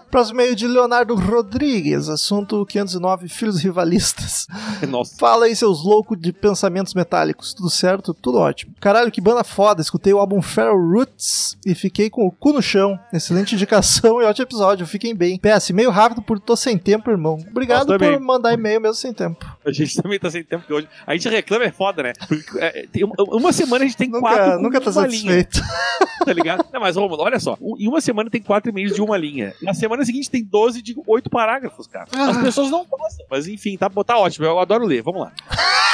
Próximo meio de Leonardo Rodrigues, assunto 509, filhos rivalistas. Nossa. Fala aí, seus loucos de pensamentos metálicos. Tudo certo? Tudo ótimo. Caralho, que banda foda. Escutei o álbum Feral Roots e fiquei com o cu no chão. Excelente indicação e ótimo episódio. Fiquem bem. PS, meio rápido por tô sem tempo, irmão. Obrigado por mandar e-mail mesmo sem tempo. A gente também tá sem tempo que hoje. A gente reclama, é foda, né? Porque, é, uma, uma semana a gente tem quatro Nunca, com nunca tá uma linha, satisfeito. tá ligado? Não, mas Romulo, olha só. Em uma semana tem quatro e-mails de uma linha. Na semana seguinte tem 12 de oito parágrafos, cara. As Ah. pessoas não gostam. Mas enfim, tá, tá ótimo. Eu adoro ler. Vamos lá.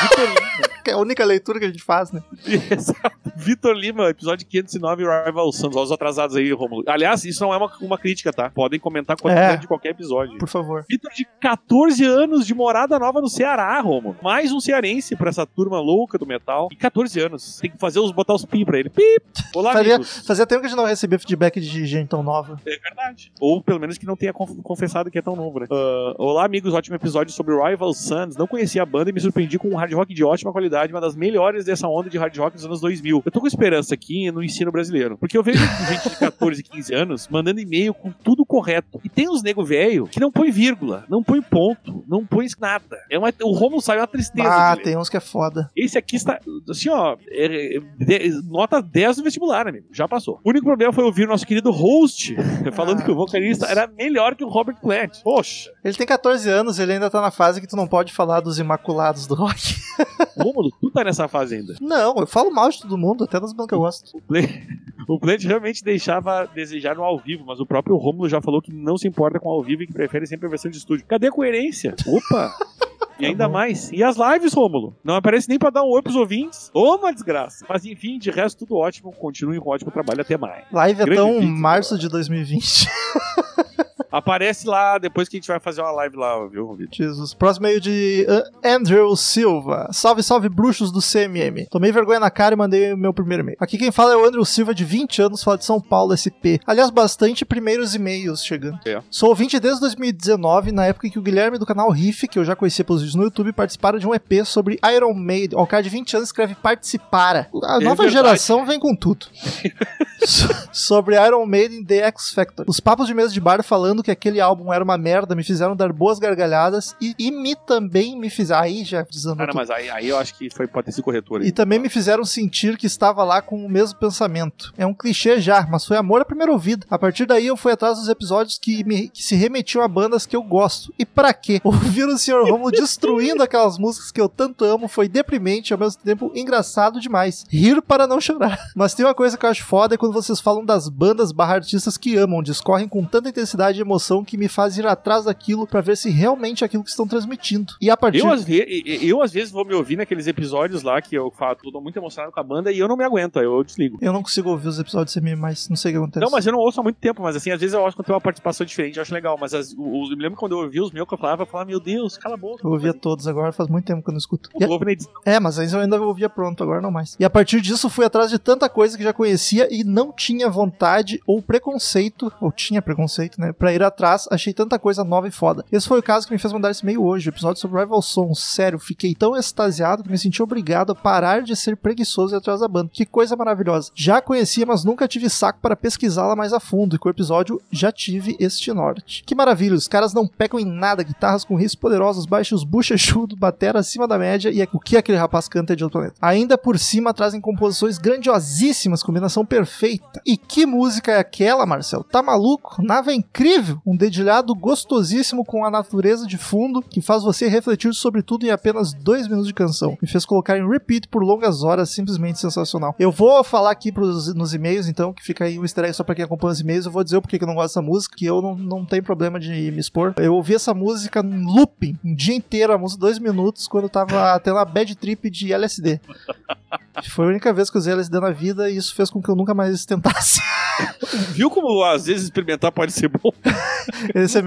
Vitor Lima. Que é a única leitura que a gente faz, né? Vitor Lima, episódio 509, Rival Sons. Olha os atrasados aí, Romulo. Aliás, isso não é uma, uma crítica, tá? Podem comentar quando É. de qualquer episódio. Por favor. Vitor de 14 anos de morada nova no Ceará, Romo. Mais um cearense pra essa turma louca do metal. E 14 anos. Tem que fazer os botar os pi pra ele. Pip! Olá, Fazia, amigos. fazia tempo que a gente não recebia feedback de gente tão nova. É verdade. Ou pelo menos que não tenha conf- confessado que é tão novo, né? Ah, olá, amigos. Ótimo episódio sobre Rival Sons. Não conhecia a banda e me surpreendi com um hard rock de ótima qualidade, uma das melhores dessa onda de hard rock dos anos 2000. Eu tô com esperança aqui no ensino brasileiro. Porque eu vejo gente de 14, 15 anos mandando e-mail com tudo correto. E tem uns nego velho que não põe vírgula, não põe ponto, não põe nada. É uma, o Romulo sai uma tristeza. Ah, tem uns que é foda. Esse aqui está, assim, ó, é- é- de- nota 10 no vestibular, amigo. Já passou. O único problema foi ouvir o nosso querido host falando Ah, que o vocalista isso. era melhor que o Robert Plant. Poxa, Ele tem 14 anos, ele ainda tá na fase que tu não pode falar dos imaculados do rock. Rômulo, tu tá nessa fase ainda. Não, eu falo mal de todo mundo, até das bandas que eu gosto. O Plant, o Plant realmente deixava desejar no ao vivo, mas o próprio Rômulo já falou que não se importa com ao vivo e que prefere sempre a versão de estúdio. Cadê a coerência? Opa! E ainda mais. E as lives, Rômulo? Não aparece nem pra dar um oi pros ouvintes. Ô, uma desgraça. Mas enfim, de resto, tudo ótimo. Continue com um ótimo trabalho. Até mais. Live é Grande tão vídeo, março de 2020. Aparece lá depois que a gente vai fazer uma live lá, viu, Vitor? Jesus. Próximo meio de uh, Andrew Silva. Salve, salve, bruxos do CMM. Tomei vergonha na cara e mandei o meu primeiro e-mail. Aqui quem fala é o Andrew Silva, de 20 anos, fala de São Paulo, SP. Aliás, bastante primeiros e-mails chegando. É. Sou ouvinte desde 2019, na época em que o Guilherme do canal Riff, que eu já conhecia pelos vídeos no YouTube, participaram de um EP sobre Iron Maiden. O cara de 20 anos escreve participara. A É nova verdade. geração vem com tudo. So- sobre Iron Maiden The X Factor. Os papos de mesa de bar falando que aquele álbum era uma merda me fizeram dar boas gargalhadas e, e me também me fizeram. Aí já não, tudo. mas aí, aí eu acho que foi, pode ter sido corretor aí. E também me fizeram sentir que estava lá com o mesmo pensamento. É um clichê já, mas foi amor à primeira ouvida. A partir daí eu fui atrás dos episódios que, me- que se remetiam a bandas que eu gosto. E pra quê? Ouvir o Sr. Romulo destruindo aquelas músicas que eu tanto amo foi deprimente e ao mesmo tempo engraçado demais. Rir para não chorar. Mas tem uma coisa que eu acho foda é quando vocês falam das bandas barra artistas que amam, discorrem com tanta intensidade e emoção que me faz ir atrás daquilo pra ver se realmente é aquilo que estão transmitindo. E a partir Eu às, ve- eu, às vezes, vou me ouvir naqueles episódios lá que eu falo, tô muito emocionado com a banda e eu não me aguento, eu desligo. eu não consigo ouvir os episódios sem mim, mas não sei o que acontece. Não, mas eu não ouço há muito tempo, mas assim, às vezes eu acho que tem uma participação diferente, eu acho legal. Mas as, eu me lembro quando eu ouvi os meus que eu falava, eu falava, meu Deus, cala a boca. Eu ouvia todos agora, faz muito tempo que eu não escuto. Eu edição. É, mas antes eu ainda ouvia pronto, agora não mais. E a partir disso fui atrás de tanta coisa que já conhecia e não tinha vontade ou preconceito, ou tinha preconceito, né, pra ir atrás. Achei tanta coisa nova e foda. Esse foi o caso que me fez mandar esse meio hoje, o episódio sobre Rival Sons. Sério, fiquei tão extasiado que me senti obrigado a parar de ser preguiçoso e atrás da banda. Que coisa maravilhosa. Já conhecia, mas nunca tive saco para pesquisá-la mais a fundo e com o episódio já tive este norte. Que maravilha, os caras não pecam em nada, guitarras com riffs poderosos, baixos bochechudos, batera acima da média e é o que aquele rapaz canta é de outro planeta. Ainda por cima trazem composições grandiosíssimas, combinação perfeita. E que música é aquela, Marcel? Tá maluco? Nave é incrível, um dedilhado gostosíssimo com a natureza de fundo que faz você refletir sobre tudo em apenas dois minutos de canção. Me fez colocar em repeat por longas horas, simplesmente sensacional. Eu vou falar aqui pros, nos e-mails, então, que fica aí um easter egg só pra quem acompanha os e-mails. Eu vou dizer o porquê que eu não gosto dessa música, que eu não, não tenho problema de me expor. Eu ouvi essa música em looping, um dia inteiro, a música dois minutos, quando eu tava tendo uma bad trip de LSD. Foi a única vez que eu usei LSD na vida e isso fez com que eu nunca mais tentasse. Viu como às vezes experimentar pode ser bom? Esse é,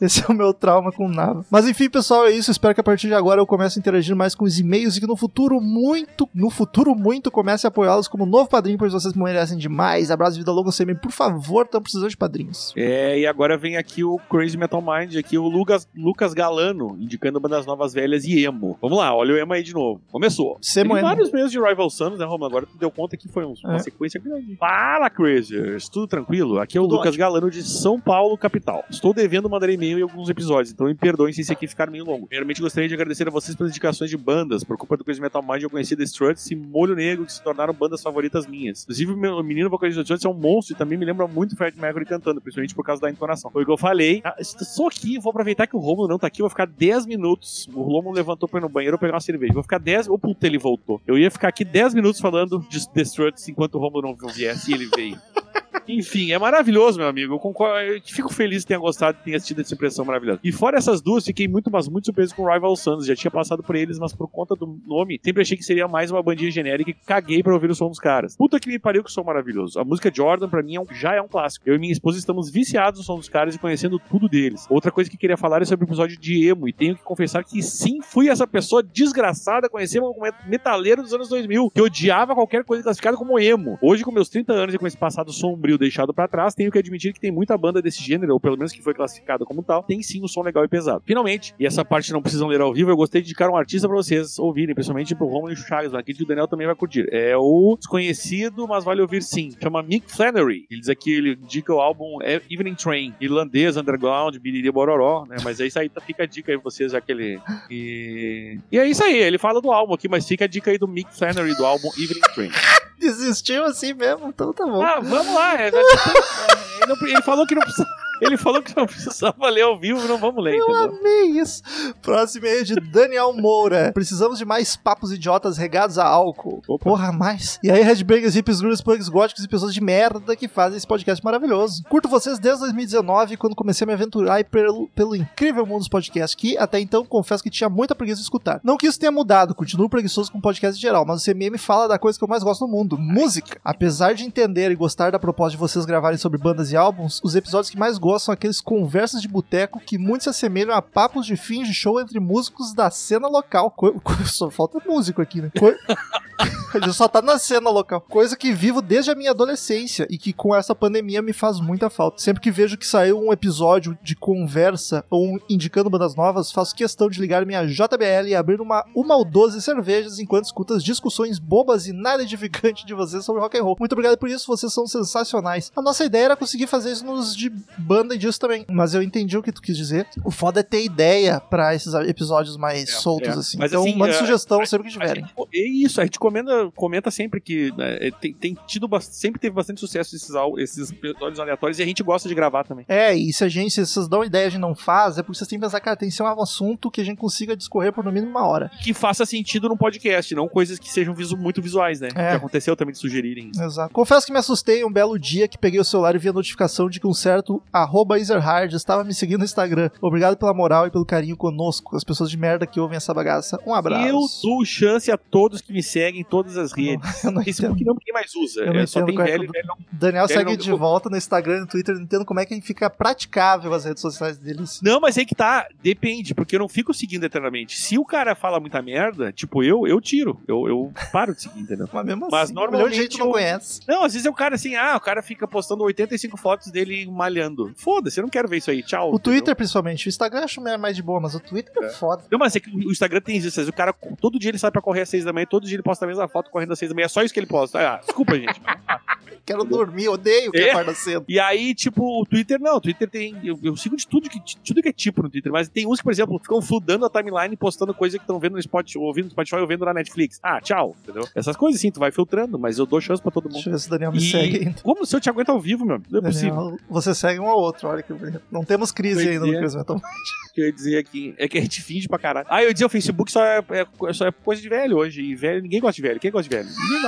esse é o meu trauma com Nava. Mas enfim, pessoal, é isso. Espero que a partir de agora eu comece a interagir mais com os e-mails e que no futuro muito, no futuro muito, comece a apoiá-los como novo padrinho, pois vocês merecem demais. Abraço, vida longa, sempre. Por favor, estamos precisando de padrinhos. É, e agora vem aqui o Crazy Metal Mind, aqui o Lucas, Lucas Galano, indicando bandas novas velhas e emo. Vamos lá, olha o emo aí de novo. Começou. Semo Teve emo. vários meses de Rival Sons, né, Romulo? Agora tu deu conta que foi um- uma É. sequência grande. Fala, Crazers! Tudo tranquilo? Aqui é o Tudo Lucas Galano de São Paulo, capital. Estou devendo mandar e-mail em alguns episódios, então me perdoem se esse aqui ficar meio longo. Primeiramente, gostaria de agradecer a vocês pelas indicações de bandas. Por culpa do Crazy Metal Mind, eu conheci The Struts e Molho Negro, que se tornaram bandas favoritas minhas. Inclusive, o menino vocalista do Struts é um monstro e também me lembra muito Fred Mercury cantando, principalmente por causa da entonação. Foi o que eu falei. Ah, Só aqui, vou aproveitar que o Romulo não tá aqui, vou ficar 10 minutos. O Romulo levantou pra ir no banheiro pegar uma cerveja. Vou ficar 10. Ô, puta, ele voltou. Eu ia ficar aqui 10 minutos falando de The Struts enquanto o Romulo não viesse e ele veio. Enfim, é maravilhoso, meu amigo. Eu, concordo, eu fico feliz que tenha gostado e tenha assistido essa impressão maravilhosa. E fora essas duas, fiquei muito, mas muito surpreso com Rival Sons. Já tinha passado por eles, mas por conta do nome, sempre achei que seria mais uma bandinha genérica e caguei pra ouvir o som dos caras. Puta que me pariu que som maravilhoso. A música Jordan, pra mim, é um- já é um clássico. Eu e minha esposa estamos viciados no som dos caras e conhecendo tudo deles. Outra coisa que queria falar é sobre o episódio de emo. E tenho que confessar que sim, fui essa pessoa desgraçada, conhecer um metaleiro dos anos 2000, que odiava qualquer coisa classificada como emo. Hoje, com meus 30 anos e com esse passado sombrio deixado pra trás, tenho que admitir que tem muita banda desse gênero, ou pelo menos que foi classificada como tal, tem sim um som legal e pesado. Finalmente, e essa parte não precisam ler ao vivo, eu gostei de indicar um artista pra vocês ouvirem, principalmente pro Romulo e o Chagas, aqui que o Daniel também vai curtir. É o desconhecido, mas vale ouvir sim. Chama Mick Flannery. Ele diz aqui, ele indica o álbum Evening Train, irlandês, underground, biriri bororó, né? Mas é isso aí, tá- fica a dica aí pra vocês, já que ele... E... e é isso aí, ele fala do álbum aqui, mas fica a dica aí do Mick Flannery, do álbum Evening Train. Desistiu assim mesmo, então tá bom. Ah, vamos lá. É, nós- é, ele falou que não precisa. Ele falou que não precisava ler ao vivo, não vamos ler, Eu entendeu? amei isso. Próximo e-mail de Daniel Moura. Precisamos de mais papos idiotas regados a álcool. Opa. Porra, mais. E aí, Headbangers, hippies, gruners, punks, góticos e pessoas de merda que fazem esse podcast maravilhoso. Curto vocês desde 2019, quando comecei a me aventurar pelo, pelo incrível mundo dos podcasts, que até então confesso que tinha muita preguiça de escutar. Não que isso tenha mudado, continuo preguiçoso com podcast em geral, mas o CMM fala da coisa que eu mais gosto no mundo, música. Apesar de entender e gostar da proposta de vocês gravarem sobre bandas e álbuns, os episódios que mais gosto são aqueles conversas de boteco que muito se assemelham a papos de fins de show entre músicos da cena local. Co- só falta músico aqui, né? Co- Ele só tá na cena local. Coisa que vivo desde a minha adolescência e que com essa pandemia me faz muita falta. Sempre que vejo que saiu um episódio de conversa ou um indicando bandas novas, faço questão de ligar minha JBL e abrir uma, uma ou 12 cervejas enquanto escuto as discussões bobas e nada edificante de vocês sobre rock and roll. Muito obrigado por isso, vocês são sensacionais. A nossa ideia era conseguir fazer isso nos de banda e disso também, mas eu entendi o que tu quis dizer. O foda é ter ideia pra esses episódios mais soltos é. assim. Mas, então, assim, manda é, sugestão sempre que tiverem. gente- é isso, a gente comenta, comenta sempre que né, tem, tem tido sempre teve bastante sucesso esses, esses episódios aleatórios e a gente gosta de gravar também. É, e se a gente, se vocês dão ideia de não faz, é porque vocês têm que pensar, cara, tem que ser um assunto que a gente consiga discorrer por no mínimo uma hora. Que faça sentido no podcast, não coisas que sejam visu- muito visuais, né? É. Que aconteceu também de sugerirem. Exato. Confesso que me assustei um belo dia que peguei o celular e vi a notificação de que um certo arroba Ezerhard estava me seguindo no Instagram. Obrigado pela moral e pelo carinho conosco, as pessoas de merda que ouvem essa bagaça. Um abraço. Eu dou chance a todos que me seguem em todas as redes. Eu não Facebook entendo. não, ninguém mais usa. Eu não É, só tem é velho o velho não. Daniel Ele segue não- de volta no Instagram e no Twitter, não entendo como é que fica praticável as redes sociais deles. Não, mas aí que tá, depende, porque eu não fico seguindo eternamente. Se o cara fala muita merda, tipo eu, eu tiro. Eu, eu paro de seguir, entendeu? Mas mesmo Mas assim, normalmente milhão de gente não eu- conhece. Não, às vezes é o cara assim, ah, o cara fica postando 85 fotos dele malhando. Foda-se, eu não quero ver isso aí, tchau. O entendeu? Twitter, principalmente. O Instagram eu acho mais de boa, mas o Twitter é, foda. Não, mas é que o Instagram tem isso, o cara, todo dia ele sai pra correr às seis da manhã, todo dia ele posta a mesma foto correndo às seis da manhã, é só isso que ele posta. Ah, desculpa, gente. Quero dormir, odeio que É. acorda cedo. E aí, tipo, o Twitter não, o Twitter tem. Eu, eu sigo de tudo que, de tudo que é tipo no Twitter, mas tem uns que, por exemplo, ficam fludando a timeline postando coisa que estão vendo no Spotify, ouvindo no Spotify ou vendo na Netflix. Ah, tchau, entendeu? Essas coisas sim, tu vai filtrando, mas eu dou chance pra todo mundo. Deixa eu ver se o Daniel me E segue ainda. como se eu te aguento ao vivo, meu? Não é possível. Daniel, você segue um ao outro, olha que bonito. Não temos crise ainda no. Cris Metal. O que eu ia dizer aqui é que a gente finge pra caralho. Ah, eu ia dizer, o Facebook só é, é- só é coisa de velho hoje. E velho, ninguém gosta de velho. Quem gosta de velho? Ninguém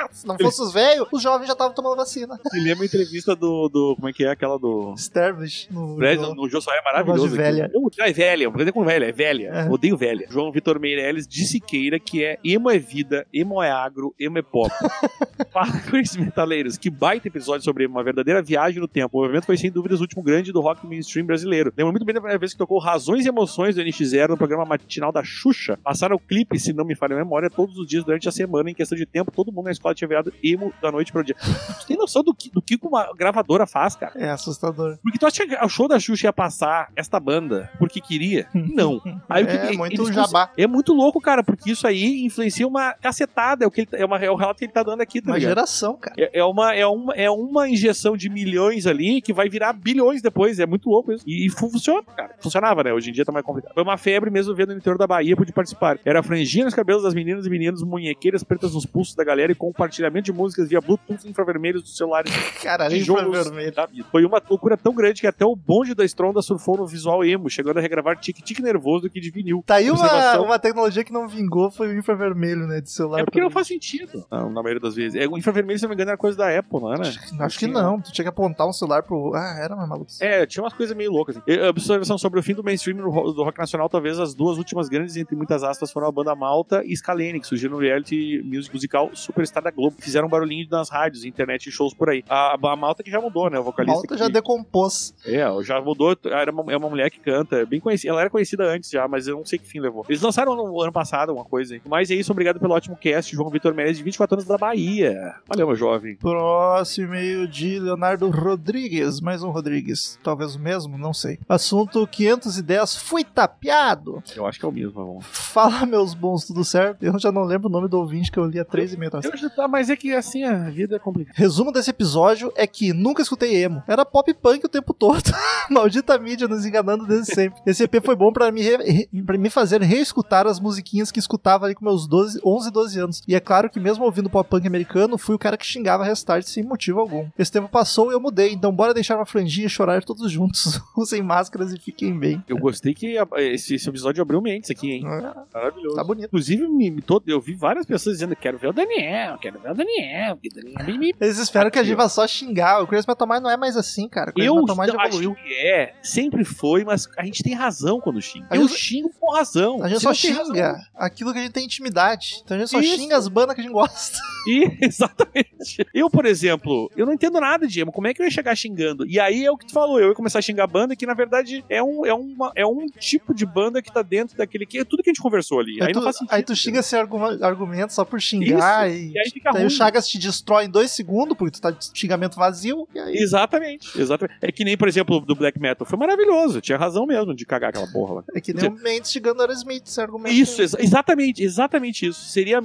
gosta. Se não fosse os velhos, os jovens já estavam tomando vacina. Me lembra a entrevista do, do. Como é que é aquela do. Sterblish no. Fred, no- no Jô Soares é maravilhoso. de velha. Eu, é velha, eu com velha, é velha. É. Odeio velha. João Vitor Meirelles de Siqueira, que é emo é vida, emo é agro, emo é pop. Fala com esses metaleiros. Que baita episódio sobre uma verdadeira viagem no tempo. O movimento foi sem dúvidas o último grande do rock mainstream brasileiro. Lembro muito bem da primeira vez que tocou Razões e Emoções do NX0 no programa matinal da Xuxa. Passaram o clipe, se não me falha a memória, todos os dias durante a semana, em questão de tempo, todo mundo na escola tinha virado emo da noite pro dia. Tu tem noção do que, do que uma gravadora faz, cara? É assustador. Porque tu acha que o show da Xuxa ia passar esta banda porque queria? Não. Aí o que É que- muito jabá. É muito louco, cara, porque isso aí influencia uma cacetada. É o, que ele tá- é, uma, é o relato que ele tá dando aqui, tá Uma ligado? geração, cara. É, é uma, é, uma, é uma injeção de milhões ali que vai virar bilhões depois. É muito louco isso. E, e funciona, cara. Funcionava, né? Hoje em dia tá mais complicado. Foi uma febre mesmo vendo no interior da Bahia, pude participar. Era franjinha nos cabelos das meninas e meninos, munhequeiras pretas nos pulsos da galera e compartilhamento de músicas via Bluetooth infravermelhos dos celulares Caralho, tijolos vermelho. da vida. Foi uma loucura tão grande que até o bonde da Stronda surfou no visual emo, chegando a regravar tique-tique nervoso do que de vinil. Tá aí uma, uma tecnologia que não vingou, foi o infravermelho, né, de celular. É porque não faz sentido. Não, na maioria das vezes. É, o infravermelho, se não me engano, era coisa da Apple, não era? Acho que não, tu tinha que apontar um celular pro... Ah, era uma maluco. É, tinha umas coisas meio loucas. Assim. E, Observação sobre o fim do mainstream do ro- do rock nacional, talvez as duas últimas grandes, entre muitas aspas, foram a banda Malta e Scalene, que surgiram no reality music musical Superstar da Globo. Fizeram um barulhinho nas rádios, internet e shows por aí. A, a Malta que já mudou, né? O vocalista. Malta que- já decompôs. É, já mudou. Era uma, é uma mulher que canta. é Bem conhecida. Ela era conhecida antes já, mas eu não sei que fim levou. Eles lançaram no ano passado uma coisa. aí. Mas é isso, obrigado pelo ótimo cast. João Vitor Menezes, de 24 anos da Bahia. Valeu, meu jovem. Próximo e-mail de Leonardo Rodrigues. Mais um Rodrigues. Talvez o mesmo, não sei. Assunto 510. Fui tapeado. Eu acho que é o mesmo, vamos. Fala, meus bons, tudo certo? Eu já não lembro o nome do ouvinte que eu li há três e meio atrás. Eu já tá, mas é que assim, a vida é complicada. Resumo desse episódio é que nunca escutei emo. Era pop punk o tempo todo. Maldita mídia nos enganando desde sempre. Esse EP foi bom pra me, re- pra me fazer reescutar as musiquinhas que escutava ali com meus 12, 11, 12 anos. E é claro que mesmo ouvindo pop punk americano, fui o cara que xingava Restart sem motivo algum. Esse tempo passou e eu mudei, então bora deixar uma franjinha e chorar todos juntos. Usem máscaras e fiquem bem. Eu gostei que a- esse, esse episódio abriu mentes aqui, hein? Ah, Maravilhoso. Tá bonito. Inclusive, me, me todo, eu vi várias pessoas dizendo: quero ver o Daniel, quero ver o Daniel, porque Daniel é. Eles esperam que a gente vá só xingar. O Metal Mind não é mais assim, cara. O Crazy Eu Metal Mind acho evoluiu. que é, sempre foi, mas a gente tem razão quando xinga. A Eu gente- xingo com razão. A gente Você só não xinga aquilo que a gente tem intimidade. Então a gente só Isso. xinga as bandas que a gente gosta. E, exatamente. Eu, por exemplo, eu não entendo nada de emo. Como é que eu ia chegar xingando? E aí é o que tu falou, eu ia começar a xingar a banda, que na verdade é um, é uma, é um tipo de banda que tá dentro daquele que é tudo que a gente conversou ali. Aí, Aí, não tu, faz sentido. aí tu xinga sem arguma- argumento só por xingar Isso. e. E aí fica ruim. o Chagas te destrói em dois segundos, porque tu tá de xingamento vazio. Exatamente, exatamente. É que nem, por exemplo, do Black Metal. Foi maravilhoso. Tinha razão mesmo de cagar aquela porra lá. É que nem o Mendes xingando o Aerosmith, esse argumento. Isso, exa- exatamente, exatamente isso. Seria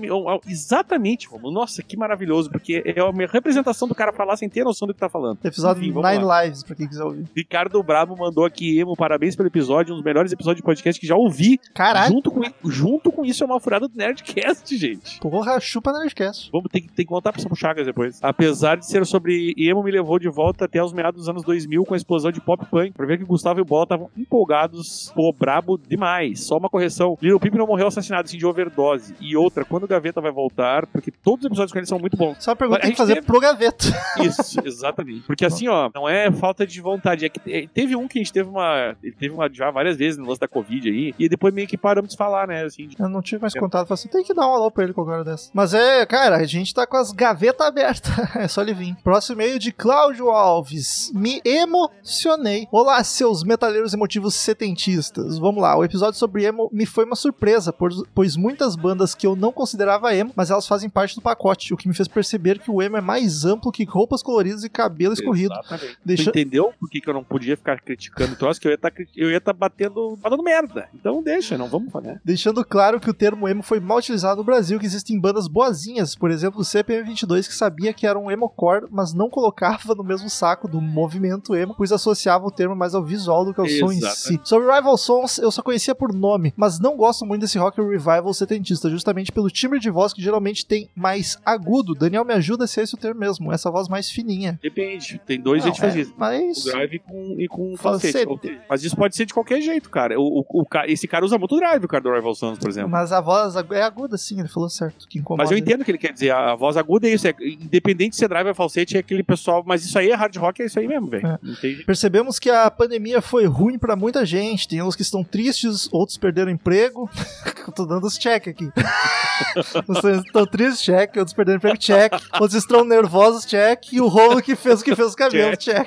exatamente, Romulo. Nossa, que maravilhoso, porque é a minha representação do cara falar sem ter noção do que tá falando. Episódio Enfim, vamos Nine lá. Lives, pra quem quiser ouvir. Ricardo Brabo mandou aqui, Emo, parabéns pelo episódio, um dos melhores episódios de podcast que já ouvi. Caralho, Junto com, junto com isso é uma furada do Nerdcast, gente. porra, chupa Nerdcast. Vamos ter que, ter que contar pro Chagas depois. Apesar de ser sobre emo, me levou de volta até os meados dos anos 2000 com a explosão de pop punk. Pra ver que Gustavo e Bola estavam empolgados. Pô, brabo demais. Só uma correção. Little Peep não morreu assassinado assim de overdose. E outra, quando o Gaveta vai voltar, porque todos os episódios com ele são muito bons. Só uma pergunta A tem que fazer teve- pro Gaveto. Isso, exatamente. Porque assim, ó, não é falta de vontade. É que é, teve um que a gente teve uma. Ele teve uma já várias vezes no lance da Covid aí. E depois meio que paramos de falar, né? Assim, de- Eu não tive mais contato, falei assim, tem que dar um alô pra ele qualquer hora dessa. Mas é, cara, a gente tá com as gavetas abertas. é só ele vir. Próximo e-mail de Cláudio Alves. Me emocionei. Olá, seus metaleiros emotivos setentistas. Vamos lá, o episódio sobre emo me foi uma surpresa, pois, muitas bandas que eu não considerava emo, mas elas fazem parte do pacote, o que me fez perceber que o emo é mais amplo que roupas coloridas e cabelo escorrido. Exatamente. Deixa- Tu entendeu por que, que eu não podia ficar criticando o troço? Que eu ia estar eu ia tá batendo, falando merda. Então deixa, não vamos falar. Deixando claro que o termo emo foi mal utilizado no Brasil, que existem bandas boazinhas, por exemplo, o CPM22, que sabia que era um emocore, mas não colocava no mesmo saco do movimento emo, pois associava o termo mais ao visual do que ao som em Exato. si. Sobre Rival Sons, eu só conhecia por nome, mas não gosto muito desse rock revival setentista, justamente pelo timbre de voz que geralmente tem mais agudo. Daniel, me ajuda se é esse o termo mesmo, essa voz mais fininha. Depende. Tem dois Não, jeitos de fazer isso. Mas... O drive com, e com Falsete. falsete. Mas isso pode ser de qualquer jeito, cara. O, o, o esse cara usa muito drive, o cara do Rival Sons, por exemplo. Mas a voz é aguda, sim, ele falou certo, que incomoda. Mas eu entendo o que ele quer dizer. A, voz aguda é isso. É, independente se é drive ou falsete, é aquele pessoal. Mas isso aí é hard rock, é isso aí mesmo, velho. É. Percebemos que a pandemia foi ruim pra muita gente. Tem uns que estão tristes, outros perderam emprego. Eu tô dando os check aqui. Uns estão tristes, check. Outros perderam emprego, check. Outros estão nervosos, check. E o rolo que fez o que fez o cabelo, check.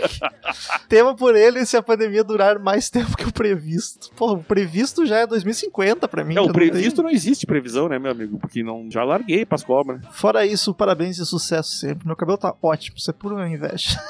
Tema por ele se a pandemia durar mais tempo que o previsto. Pô, o previsto já é 2050 pra mim. Não, já o previsto não existe previsão, né, meu amigo? Porque não, já larguei pras cobras. Fora isso, parabéns e sucesso sempre. Meu cabelo tá ótimo, isso é pura inveja.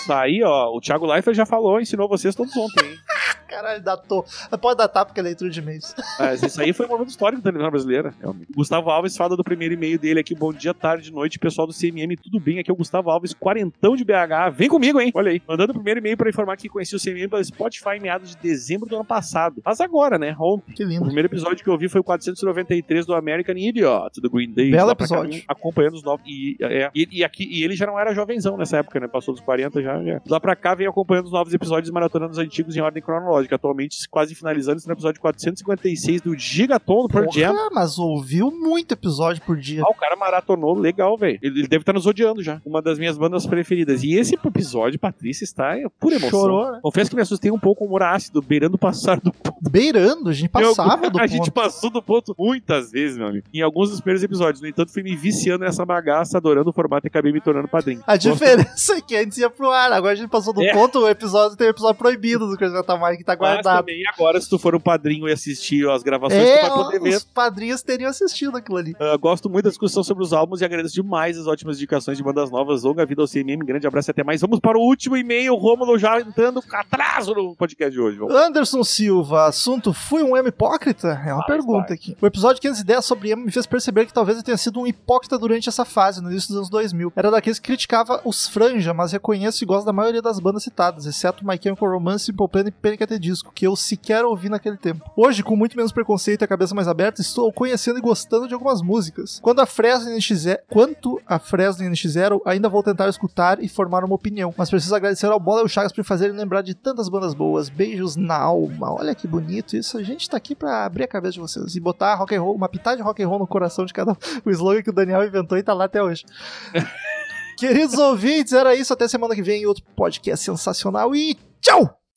Isso aí, ó, o Thiago Leifert já falou, ensinou vocês todos ontem, hein? Caralho, datou. Pode datar porque é leitura de e-mails. Mas isso aí foi um momento histórico da televisão brasileira. realmente. Gustavo Alves fala do primeiro e-mail dele aqui. Bom dia, tarde, noite, pessoal do CMM, tudo bem? Aqui é o Gustavo Alves, quarentão de BH. Vem comigo, hein? Olha aí. Mandando o primeiro e-mail pra informar que conheci o CMM pelo Spotify em meados de dezembro do ano passado. Mas agora, né? Ontem. Que O lindo. primeiro episódio que eu vi foi o 493 do American Idiot, do Green Day. Belo pra cá, episódio. acompanhando os novos. E, é, e, e aqui, e ele já não era jovenzão nessa época, né? Passou dos 40 já. já. Lá pra cá vem acompanhando os novos episódios e maratonando os antigos em ordem cronológica. Atualmente quase finalizando esse no episódio 456 do Gigaton do Pearl Jam. Mas ouviu muito episódio por dia. Ah, o cara maratonou legal, velho. Ele, ele deve estar nos odiando já. Uma das minhas bandas preferidas. E esse episódio, Patrícia, está por emoção. Chorou, né? Confesso que me assustei um pouco com o humor ácido, beirando o passar do Beirando, a gente passava do a gente ponto. passou do ponto muitas vezes, meu amigo. Em alguns dos primeiros episódios. No entanto, fui me viciando nessa bagaça, adorando o formato e acabei me tornando padrinho. A Gosto- diferença é que antes ia pro ar, agora a gente passou do É. ponto, o episódio tem um episódio proibido do Crazy Metal Mind tá Mas guardado. também agora, se tu for um padrinho e assistir as gravações, tu É, vai poder ver. os padrinhos teriam assistido aquilo ali. Ah, gosto muito da discussão sobre os álbuns e agradeço demais as ótimas indicações de bandas novas. Longa vida ao CMM, grande abraço e até mais. Vamos para o último e-mail, Rômulo já entrando atraso no podcast de hoje. Vamos. Anderson Silva, assunto fui um emo hipócrita? É uma Faz pergunta parte. aqui. O episódio 510 sobre emo me fez perceber que talvez eu tenha sido um hipócrita durante essa fase, no início dos anos 2000. Era daqueles que criticava os franja, mas reconheço e gosto da maioria das bandas citadas, exceto My Chemical Romance, Simple Plan e Panic! At Disco, que eu sequer ouvi naquele tempo. Hoje, com muito menos preconceito e a cabeça mais aberta, estou conhecendo e gostando de algumas músicas. Quando a Fresno NX0, quanto a Fresno NX0, ainda vou tentar escutar e formar uma opinião, mas preciso agradecer ao Bola e ao Chagas por fazerem lembrar de tantas bandas boas. Beijos na alma. Olha que bonito isso. A gente tá aqui pra abrir a cabeça de vocês e botar rock and roll, uma pitada de rock and roll no coração de cada um. O slogan que o Daniel inventou e tá lá até hoje. Queridos ouvintes, era isso. Até semana que vem em outro podcast sensacional e tchau!